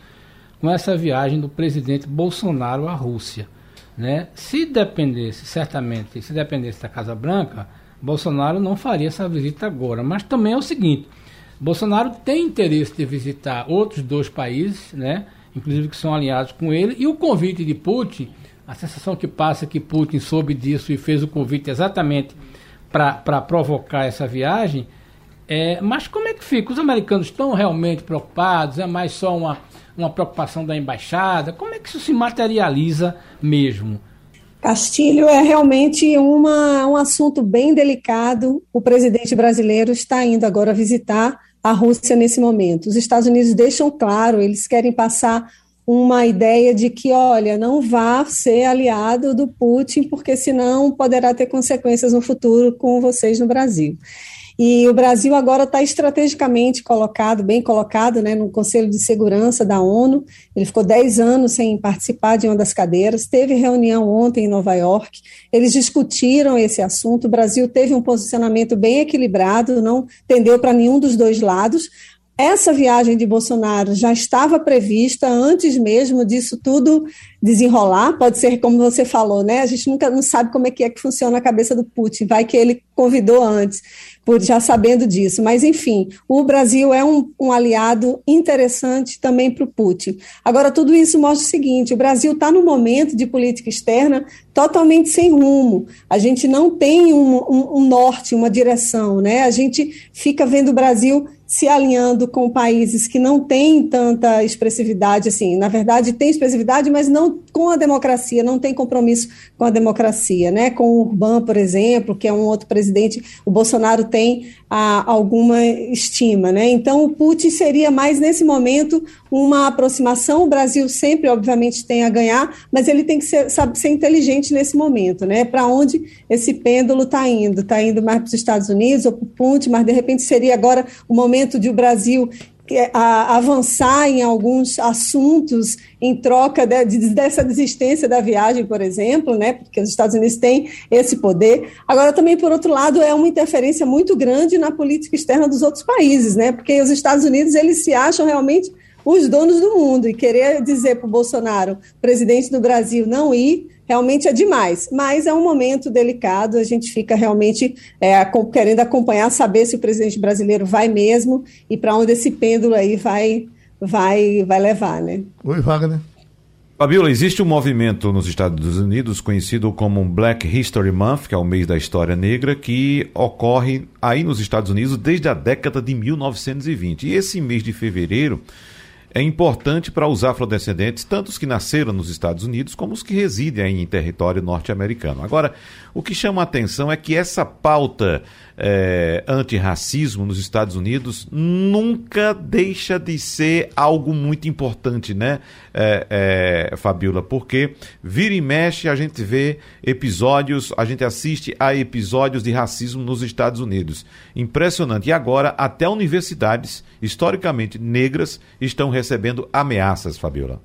G: com essa viagem do presidente Bolsonaro à Rússia? Né? Se dependesse, certamente, se dependesse da Casa Branca, Bolsonaro não faria essa visita agora. Mas também é o seguinte, Bolsonaro tem interesse de visitar outros dois países, né? inclusive que são alinhados com ele, e o convite de Putin, a sensação que passa é que Putin soube disso e fez o convite exatamente para provocar essa viagem. É, mas como é que fica? Os americanos estão realmente preocupados? É mais só uma, uma preocupação da embaixada? Como é que isso se materializa mesmo?
D: Castilho é realmente uma, um assunto bem delicado. O presidente brasileiro está indo agora visitar a Rússia nesse momento. Os Estados Unidos deixam claro, eles querem passar uma ideia de que, olha, não vá ser aliado do Putin, porque senão poderá ter consequências no futuro com vocês no Brasil. E o Brasil agora está estrategicamente colocado, bem colocado, né, no Conselho de Segurança da ONU. Ele ficou 10 anos sem participar de uma das cadeiras. Teve reunião ontem em Nova York. Eles discutiram esse assunto. O Brasil teve um posicionamento bem equilibrado, não tendeu para nenhum dos dois lados. Essa viagem de Bolsonaro já estava prevista antes mesmo disso tudo desenrolar. Pode ser como você falou, né? A gente nunca não sabe como é que é que funciona a cabeça do Putin. Vai que ele convidou antes, por já sabendo disso. Mas enfim, o Brasil é um, um aliado interessante também para o Putin. Agora tudo isso mostra o seguinte: o Brasil está no momento de política externa totalmente sem rumo. A gente não tem um, um, um norte, uma direção, né? A gente fica vendo o Brasil se alinhando com países que não têm tanta expressividade, assim, na verdade tem expressividade, mas não com a democracia, não tem compromisso com a democracia, né? Com o Urban, por exemplo, que é um outro presidente, o Bolsonaro tem a, alguma estima, né? Então o Putin seria mais nesse momento uma aproximação. O Brasil sempre, obviamente, tem a ganhar, mas ele tem que ser, sabe, ser inteligente nesse momento, né? Para onde esse pêndulo está indo? Está indo mais para os Estados Unidos ou para o Putin, mas de repente seria agora o momento de o Brasil a, avançar em alguns assuntos em troca de, de, dessa desistência da viagem, por exemplo, né, porque os Estados Unidos têm esse poder. Agora, também, por outro lado, é uma interferência muito grande na política externa dos outros países, né, porque os Estados Unidos eles se acham realmente os donos do mundo. E querer dizer para o Bolsonaro, presidente do Brasil, não ir realmente é demais. Mas é um momento delicado, a gente fica realmente é, querendo acompanhar, saber se o presidente brasileiro vai mesmo e para onde esse pêndulo aí vai, vai, vai levar, né?
C: Oi, Wagner.
F: Fabiola, existe um movimento nos Estados Unidos conhecido como Black History Month, que é o mês da história negra, que ocorre aí nos Estados Unidos desde a década de 1920. E esse mês de fevereiro é importante para os afrodescendentes, tanto os que nasceram nos Estados Unidos como os que residem em território norte-americano. Agora, o que chama a atenção é que essa pauta é, antirracismo nos Estados Unidos nunca deixa de ser algo muito importante, né, é, é, Fabiola? Porque vira e mexe a gente vê episódios, a gente assiste a episódios de racismo nos Estados Unidos. Impressionante. E agora, até universidades historicamente negras estão recebendo ameaças, Fabiola.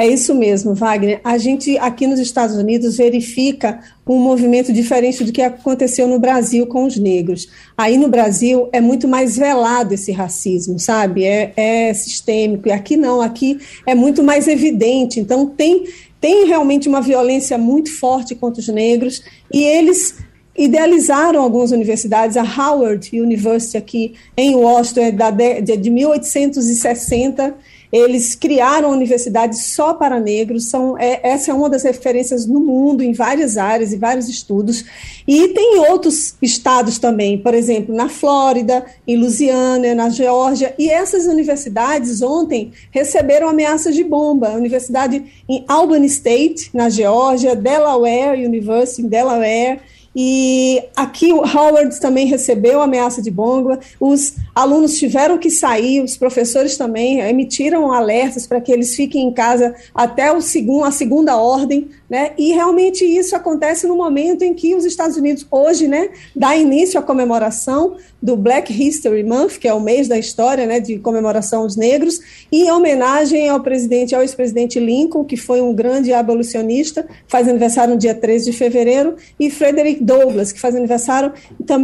D: É isso mesmo, Wagner. A gente aqui nos Estados Unidos verifica um movimento diferente do que aconteceu no Brasil com os negros. Aí no Brasil é muito mais velado esse racismo, sabe? É, é sistêmico. E aqui não, aqui é muito mais evidente. Então tem, tem realmente uma violência muito forte contra os negros e eles idealizaram algumas universidades, a Howard University aqui em Washington é de 1860 eles criaram universidades só para negros, são, é, essa é uma das referências no mundo, em várias áreas e vários estudos. E tem outros estados também, por exemplo, na Flórida, em Louisiana, na Geórgia. E essas universidades ontem receberam ameaças de bomba. A universidade em Albany State, na Geórgia, Delaware University, em Delaware e aqui o Howard também recebeu ameaça de bomba, os alunos tiveram que sair, os professores também emitiram alertas para que eles fiquem em casa até o segundo, a segunda ordem, né? E realmente isso acontece no momento em que os Estados Unidos hoje, né, dá início à comemoração do Black History Month, que é o mês da história, né, de comemoração aos negros, e em homenagem ao presidente, ao ex-presidente Lincoln, que foi um grande abolicionista, faz aniversário no dia 13 de fevereiro, e Frederick Douglass, que faz aniversário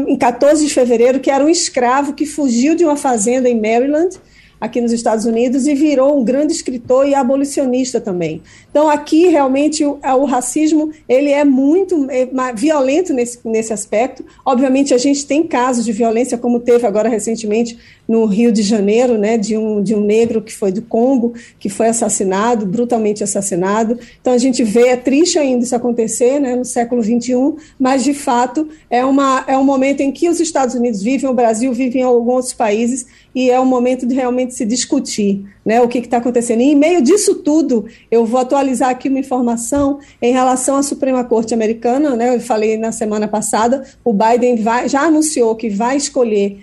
D: em 14 de fevereiro, que era um escravo que fugiu de uma fazenda em Maryland, aqui nos Estados Unidos e virou um grande escritor e abolicionista também. Então aqui realmente o, o racismo ele é muito é, violento nesse, nesse aspecto. Obviamente a gente tem casos de violência como teve agora recentemente no Rio de Janeiro, né, de um de um negro que foi do Congo que foi assassinado brutalmente assassinado. Então a gente vê é triste ainda isso acontecer, né, no século 21, mas de fato é uma é um momento em que os Estados Unidos vivem, o Brasil vive em alguns outros países e é um momento de realmente se discutir né, o que está acontecendo. E em meio disso tudo, eu vou atualizar aqui uma informação em relação à Suprema Corte Americana. Né, eu falei na semana passada, o Biden vai, já anunciou que vai escolher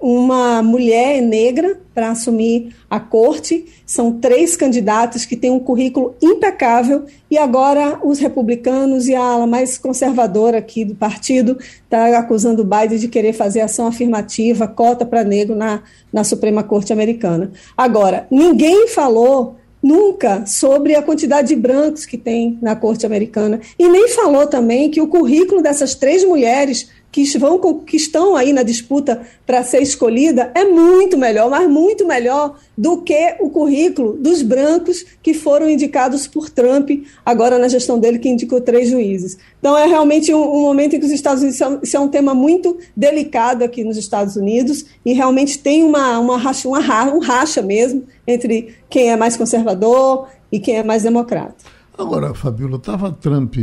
D: uma mulher negra para assumir a corte. São três candidatos que têm um currículo impecável e agora os republicanos e a ala mais conservadora aqui do partido está acusando o Biden de querer fazer ação afirmativa, cota para negro na, na Suprema Corte Americana. Agora, ninguém falou nunca sobre a quantidade de brancos que tem na corte americana e nem falou também que o currículo dessas três mulheres que, vão, que estão aí na disputa para ser escolhida é muito melhor, mas muito melhor do que o currículo dos brancos que foram indicados por Trump, agora na gestão dele, que indicou três juízes. Então, é realmente um, um momento em que os Estados Unidos. Isso é um tema muito delicado aqui nos Estados Unidos, e realmente tem uma, uma, racha, uma, um racha mesmo entre quem é mais conservador e quem é mais democrata.
C: Agora, Fabíola, estava Trump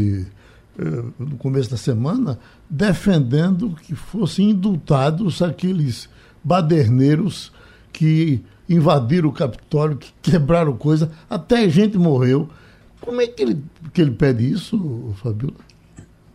C: no começo da semana, defendendo que fossem indultados aqueles baderneiros que invadiram o Capitólio, que quebraram coisa, até gente morreu. Como é que ele, que ele pede isso, Fabiola?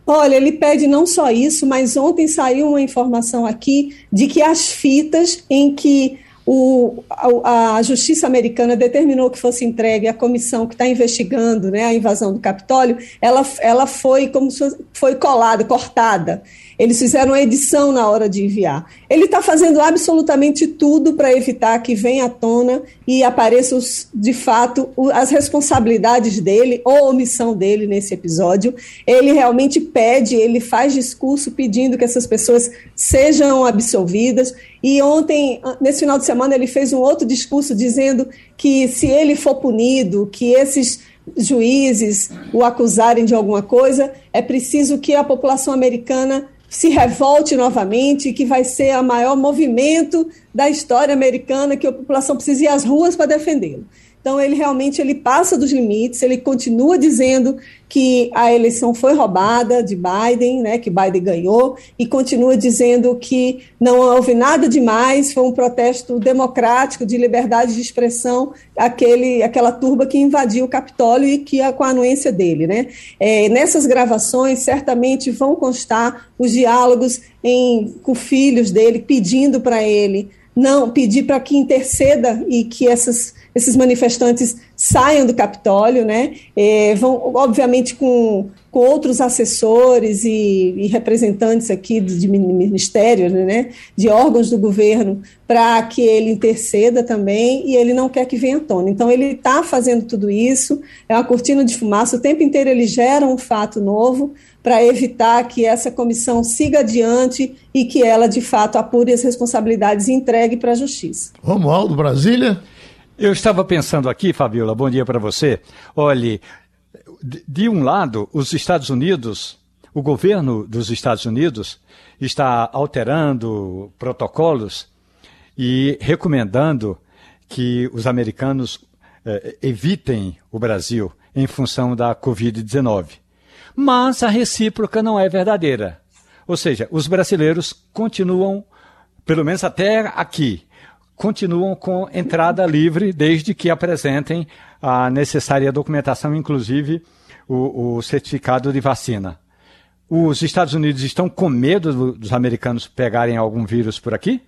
D: Olha, ele pede não só isso, mas ontem saiu uma informação aqui de que as fitas em que o, a, a, justiça americana determinou que fosse entregue à comissão que está investigando né, a invasão do Capitólio, ela, ela foi como foi colada, cortada. Eles fizeram a edição na hora de enviar. Ele está fazendo absolutamente tudo para evitar que venha à tona e apareçam, de fato, as responsabilidades dele ou omissão dele nesse episódio. Ele realmente pede, ele faz discurso pedindo que essas pessoas sejam absolvidas. E ontem, nesse final de semana, ele fez um outro discurso dizendo que se ele for punido, que esses juízes o acusarem de alguma coisa, é preciso que a população americana se revolte novamente, que vai ser o maior movimento da história americana, que a população precisa ir às ruas para defendê-lo. Então ele realmente ele passa dos limites, ele continua dizendo que a eleição foi roubada de Biden, né, que Biden ganhou, e continua dizendo que não houve nada demais, foi um protesto democrático de liberdade de expressão, aquele, aquela turba que invadiu o Capitólio e que com a anuência dele, né? É, nessas gravações certamente vão constar os diálogos em, com filhos dele pedindo para ele não pedir para que interceda e que essas esses manifestantes saiam do Capitólio, né? É, vão, obviamente, com, com outros assessores e, e representantes aqui de, de ministérios, né? De órgãos do governo, para que ele interceda também, e ele não quer que venha à tona. Então, ele está fazendo tudo isso, é uma cortina de fumaça, o tempo inteiro ele gera um fato novo para evitar que essa comissão siga adiante e que ela, de fato, apure as responsabilidades e entregue para a justiça.
C: Romualdo, Brasília.
H: Eu estava pensando aqui, Fabiola, bom dia para você. Olhe, de um lado, os Estados Unidos, o governo dos Estados Unidos está alterando protocolos e recomendando que os americanos eh, evitem o Brasil em função da Covid-19. Mas a recíproca não é verdadeira. Ou seja, os brasileiros continuam, pelo menos até aqui, continuam com entrada livre desde que apresentem a necessária documentação, inclusive o, o certificado de vacina. Os Estados Unidos estão com medo dos americanos pegarem algum vírus por aqui?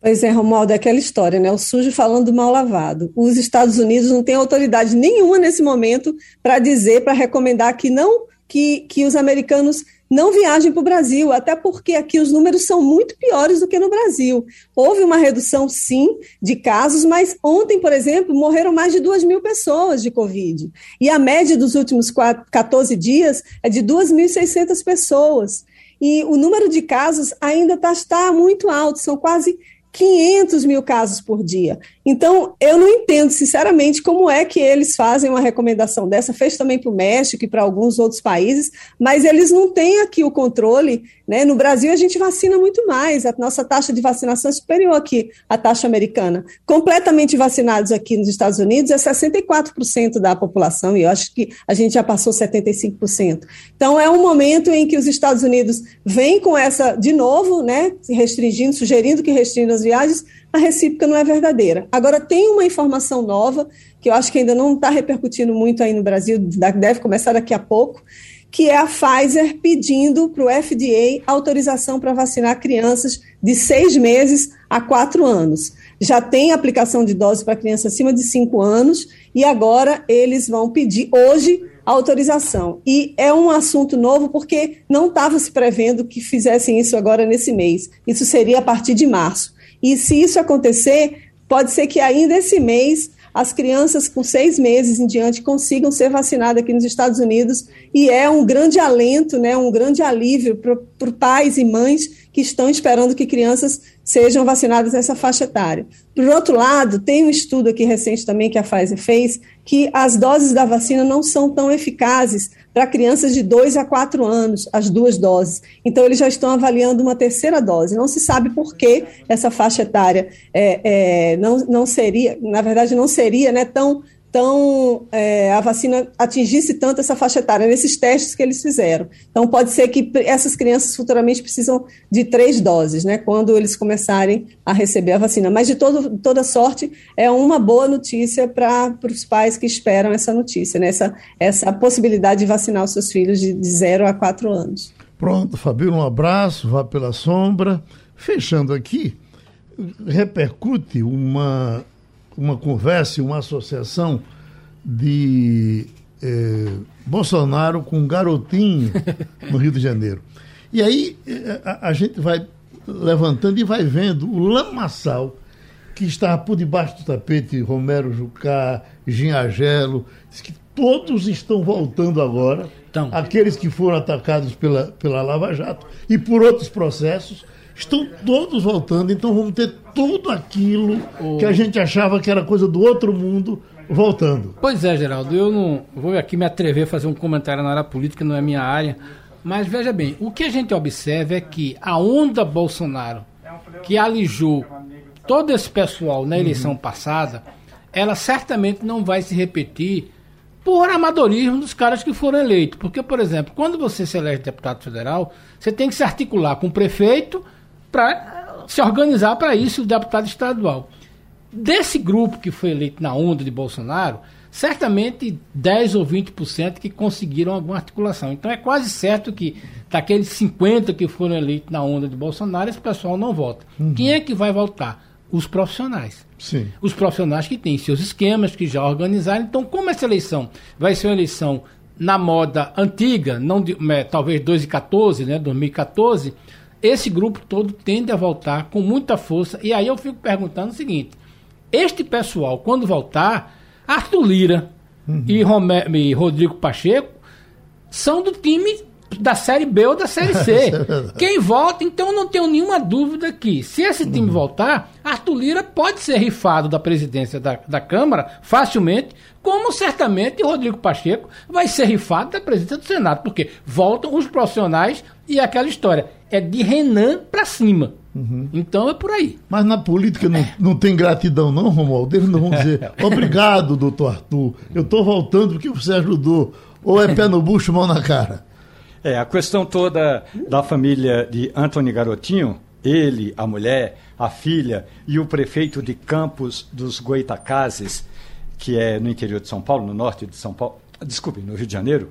D: Pois é, Romualdo, é aquela história, né? O sujo falando do mal lavado. Os Estados Unidos não têm autoridade nenhuma nesse momento para dizer, para recomendar que não que, que os americanos não viajem para o Brasil, até porque aqui os números são muito piores do que no Brasil. Houve uma redução, sim, de casos, mas ontem, por exemplo, morreram mais de 2 mil pessoas de Covid. E a média dos últimos 14 dias é de 2.600 pessoas. E o número de casos ainda está, está muito alto, são quase 500 mil casos por dia. Então, eu não entendo, sinceramente, como é que eles fazem uma recomendação dessa. Fez também para o México e para alguns outros países, mas eles não têm aqui o controle. Né? No Brasil, a gente vacina muito mais. A nossa taxa de vacinação é superior aqui à taxa americana. Completamente vacinados aqui nos Estados Unidos é 64% da população, e eu acho que a gente já passou 75%. Então, é um momento em que os Estados Unidos vêm com essa, de novo, né, restringindo, sugerindo que restringam as viagens, a recíproca não é verdadeira. Agora, tem uma informação nova, que eu acho que ainda não está repercutindo muito aí no Brasil, deve começar daqui a pouco, que é a Pfizer pedindo para o FDA autorização para vacinar crianças de seis meses a quatro anos. Já tem aplicação de dose para crianças acima de cinco anos e agora eles vão pedir hoje autorização. E é um assunto novo porque não estava se prevendo que fizessem isso agora nesse mês. Isso seria a partir de março. E se isso acontecer, pode ser que ainda esse mês as crianças com seis meses em diante consigam ser vacinadas aqui nos Estados Unidos e é um grande alento, né, um grande alívio para pais e mães que estão esperando que crianças sejam vacinadas nessa faixa etária. Por outro lado, tem um estudo aqui recente também que a Pfizer fez, que as doses da vacina não são tão eficazes para crianças de 2 a 4 anos, as duas doses. Então, eles já estão avaliando uma terceira dose. Não se sabe por que essa faixa etária é, é, não, não seria, na verdade, não seria né, tão tão é, a vacina atingisse tanto essa faixa etária nesses testes que eles fizeram. Então pode ser que essas crianças futuramente precisam de três doses, né, quando eles começarem a receber a vacina. Mas de todo, toda sorte é uma boa notícia para os pais que esperam essa notícia, né, essa, essa possibilidade de vacinar os seus filhos de, de zero a quatro anos.
C: Pronto, Fabio, um abraço, vá pela sombra. Fechando aqui, repercute uma uma conversa, uma associação de eh, Bolsonaro com um garotinho no Rio de Janeiro. E aí eh, a, a, gente vai levantando e vai vendo o lamaçal que está por debaixo do tapete, Romero Jucá, Ginhagelo, que todos estão voltando agora, então. aqueles que foram atacados pela, pela Lava Jato e por outros processos, estão todos voltando, então vamos ter tudo aquilo que a gente achava que era coisa do outro mundo voltando.
G: Pois é, Geraldo, eu não vou aqui me atrever a fazer um comentário na área política, não é minha área, mas veja bem, o que a gente observa é que a onda Bolsonaro, que alijou todo esse pessoal na eleição uhum. passada, ela certamente não vai se repetir por amadorismo dos caras que foram eleitos. Porque, por exemplo, quando você se elege deputado federal, você tem que se articular com o prefeito para se organizar para isso, o deputado estadual. Desse grupo que foi eleito na onda de Bolsonaro, certamente 10 ou 20% que conseguiram alguma articulação. Então é quase certo que daqueles 50 que foram eleitos na onda de Bolsonaro, esse pessoal não vota. Uhum. Quem é que vai votar? Os profissionais.
C: Sim.
G: Os profissionais que têm seus esquemas, que já organizaram. Então, como essa eleição vai ser uma eleição na moda antiga, não de, é, talvez 2014, né, 2014, esse grupo todo tende a voltar com muita força. E aí eu fico perguntando o seguinte: este pessoal, quando voltar, Arthur Lira uhum. e, Romero, e Rodrigo Pacheco são do time da Série B ou da Série C. é Quem volta, então não tenho nenhuma dúvida que, se esse time uhum. voltar, Arthur Lira pode ser rifado da presidência da, da Câmara facilmente, como certamente Rodrigo Pacheco vai ser rifado da presidência do Senado, porque voltam os profissionais e aquela história é de Renan para cima. Uhum. Então é por aí.
C: Mas na política não, não tem gratidão, não, Romualdo? Eles não vão dizer obrigado, doutor Arthur. Eu estou voltando porque você ajudou. Ou é pé no bucho, mão na cara?
H: É, a questão toda da família de Antônio Garotinho, ele, a mulher, a filha e o prefeito de Campos dos Goitacazes, que é no interior de São Paulo, no norte de São Paulo, desculpe, no Rio de Janeiro,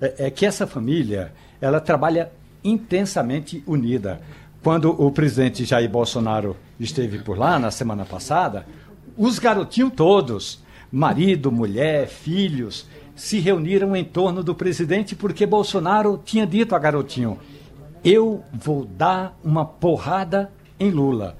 H: é, é que essa família ela trabalha intensamente unida. Quando o presidente Jair Bolsonaro esteve por lá na semana passada, os garotinhos todos, marido, mulher, filhos, se reuniram em torno do presidente porque Bolsonaro tinha dito a garotinho: Eu vou dar uma porrada em Lula.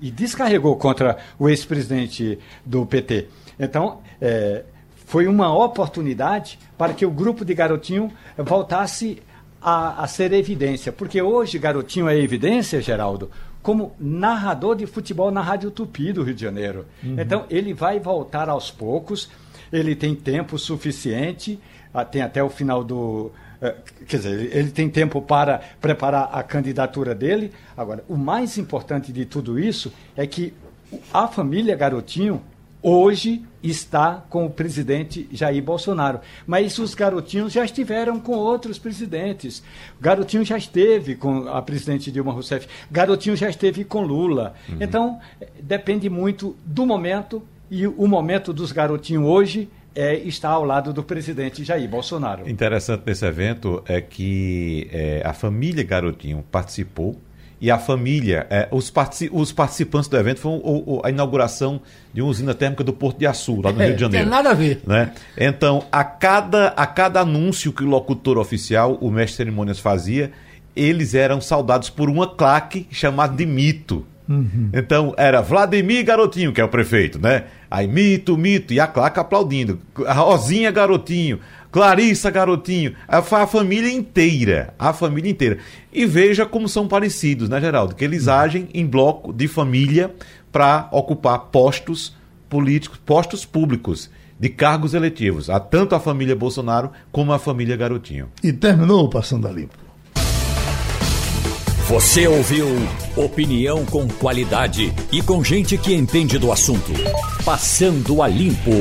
H: E descarregou contra o ex-presidente do PT. Então, é, foi uma oportunidade para que o grupo de garotinho voltasse a, a ser evidência. Porque hoje Garotinho é evidência, Geraldo, como narrador de futebol na Rádio Tupi do Rio de Janeiro. Uhum. Então, ele vai voltar aos poucos, ele tem tempo suficiente, ah, tem até o final do. Eh, quer dizer, ele tem tempo para preparar a candidatura dele. Agora, o mais importante de tudo isso é que a família Garotinho hoje está com o presidente Jair Bolsonaro. Mas os garotinhos já estiveram com outros presidentes. Garotinho já esteve com a presidente Dilma Rousseff. Garotinho já esteve com Lula. Uhum. Então, depende muito do momento. E o momento dos garotinhos hoje é estar ao lado do presidente Jair Bolsonaro.
F: Interessante nesse evento é que é, a família Garotinho participou e a família, é, os, partici os, participantes do evento foi o, o, a inauguração de uma usina térmica do Porto de Açu, lá no é, Rio de Janeiro.
G: Tem nada a ver.
F: Né? Então, a cada, a cada anúncio que o locutor oficial, o mestre de cerimônias, fazia, eles eram saudados por uma claque chamada de mito. Uhum. Então era Vladimir Garotinho, que é o prefeito, né? Aí mito, mito, e a claque aplaudindo. Rosinha Garotinho, Clarissa Garotinho, a, a, família inteira, a família inteira. E veja como são parecidos, né, Geraldo? Que eles uhum. agem em bloco de família para ocupar postos políticos, postos públicos de cargos eletivos, a tanto a família Bolsonaro como a família Garotinho.
C: E terminou passando a limpo.
A: Você ouviu opinião com qualidade e com gente que entende do assunto. Passando a limpo.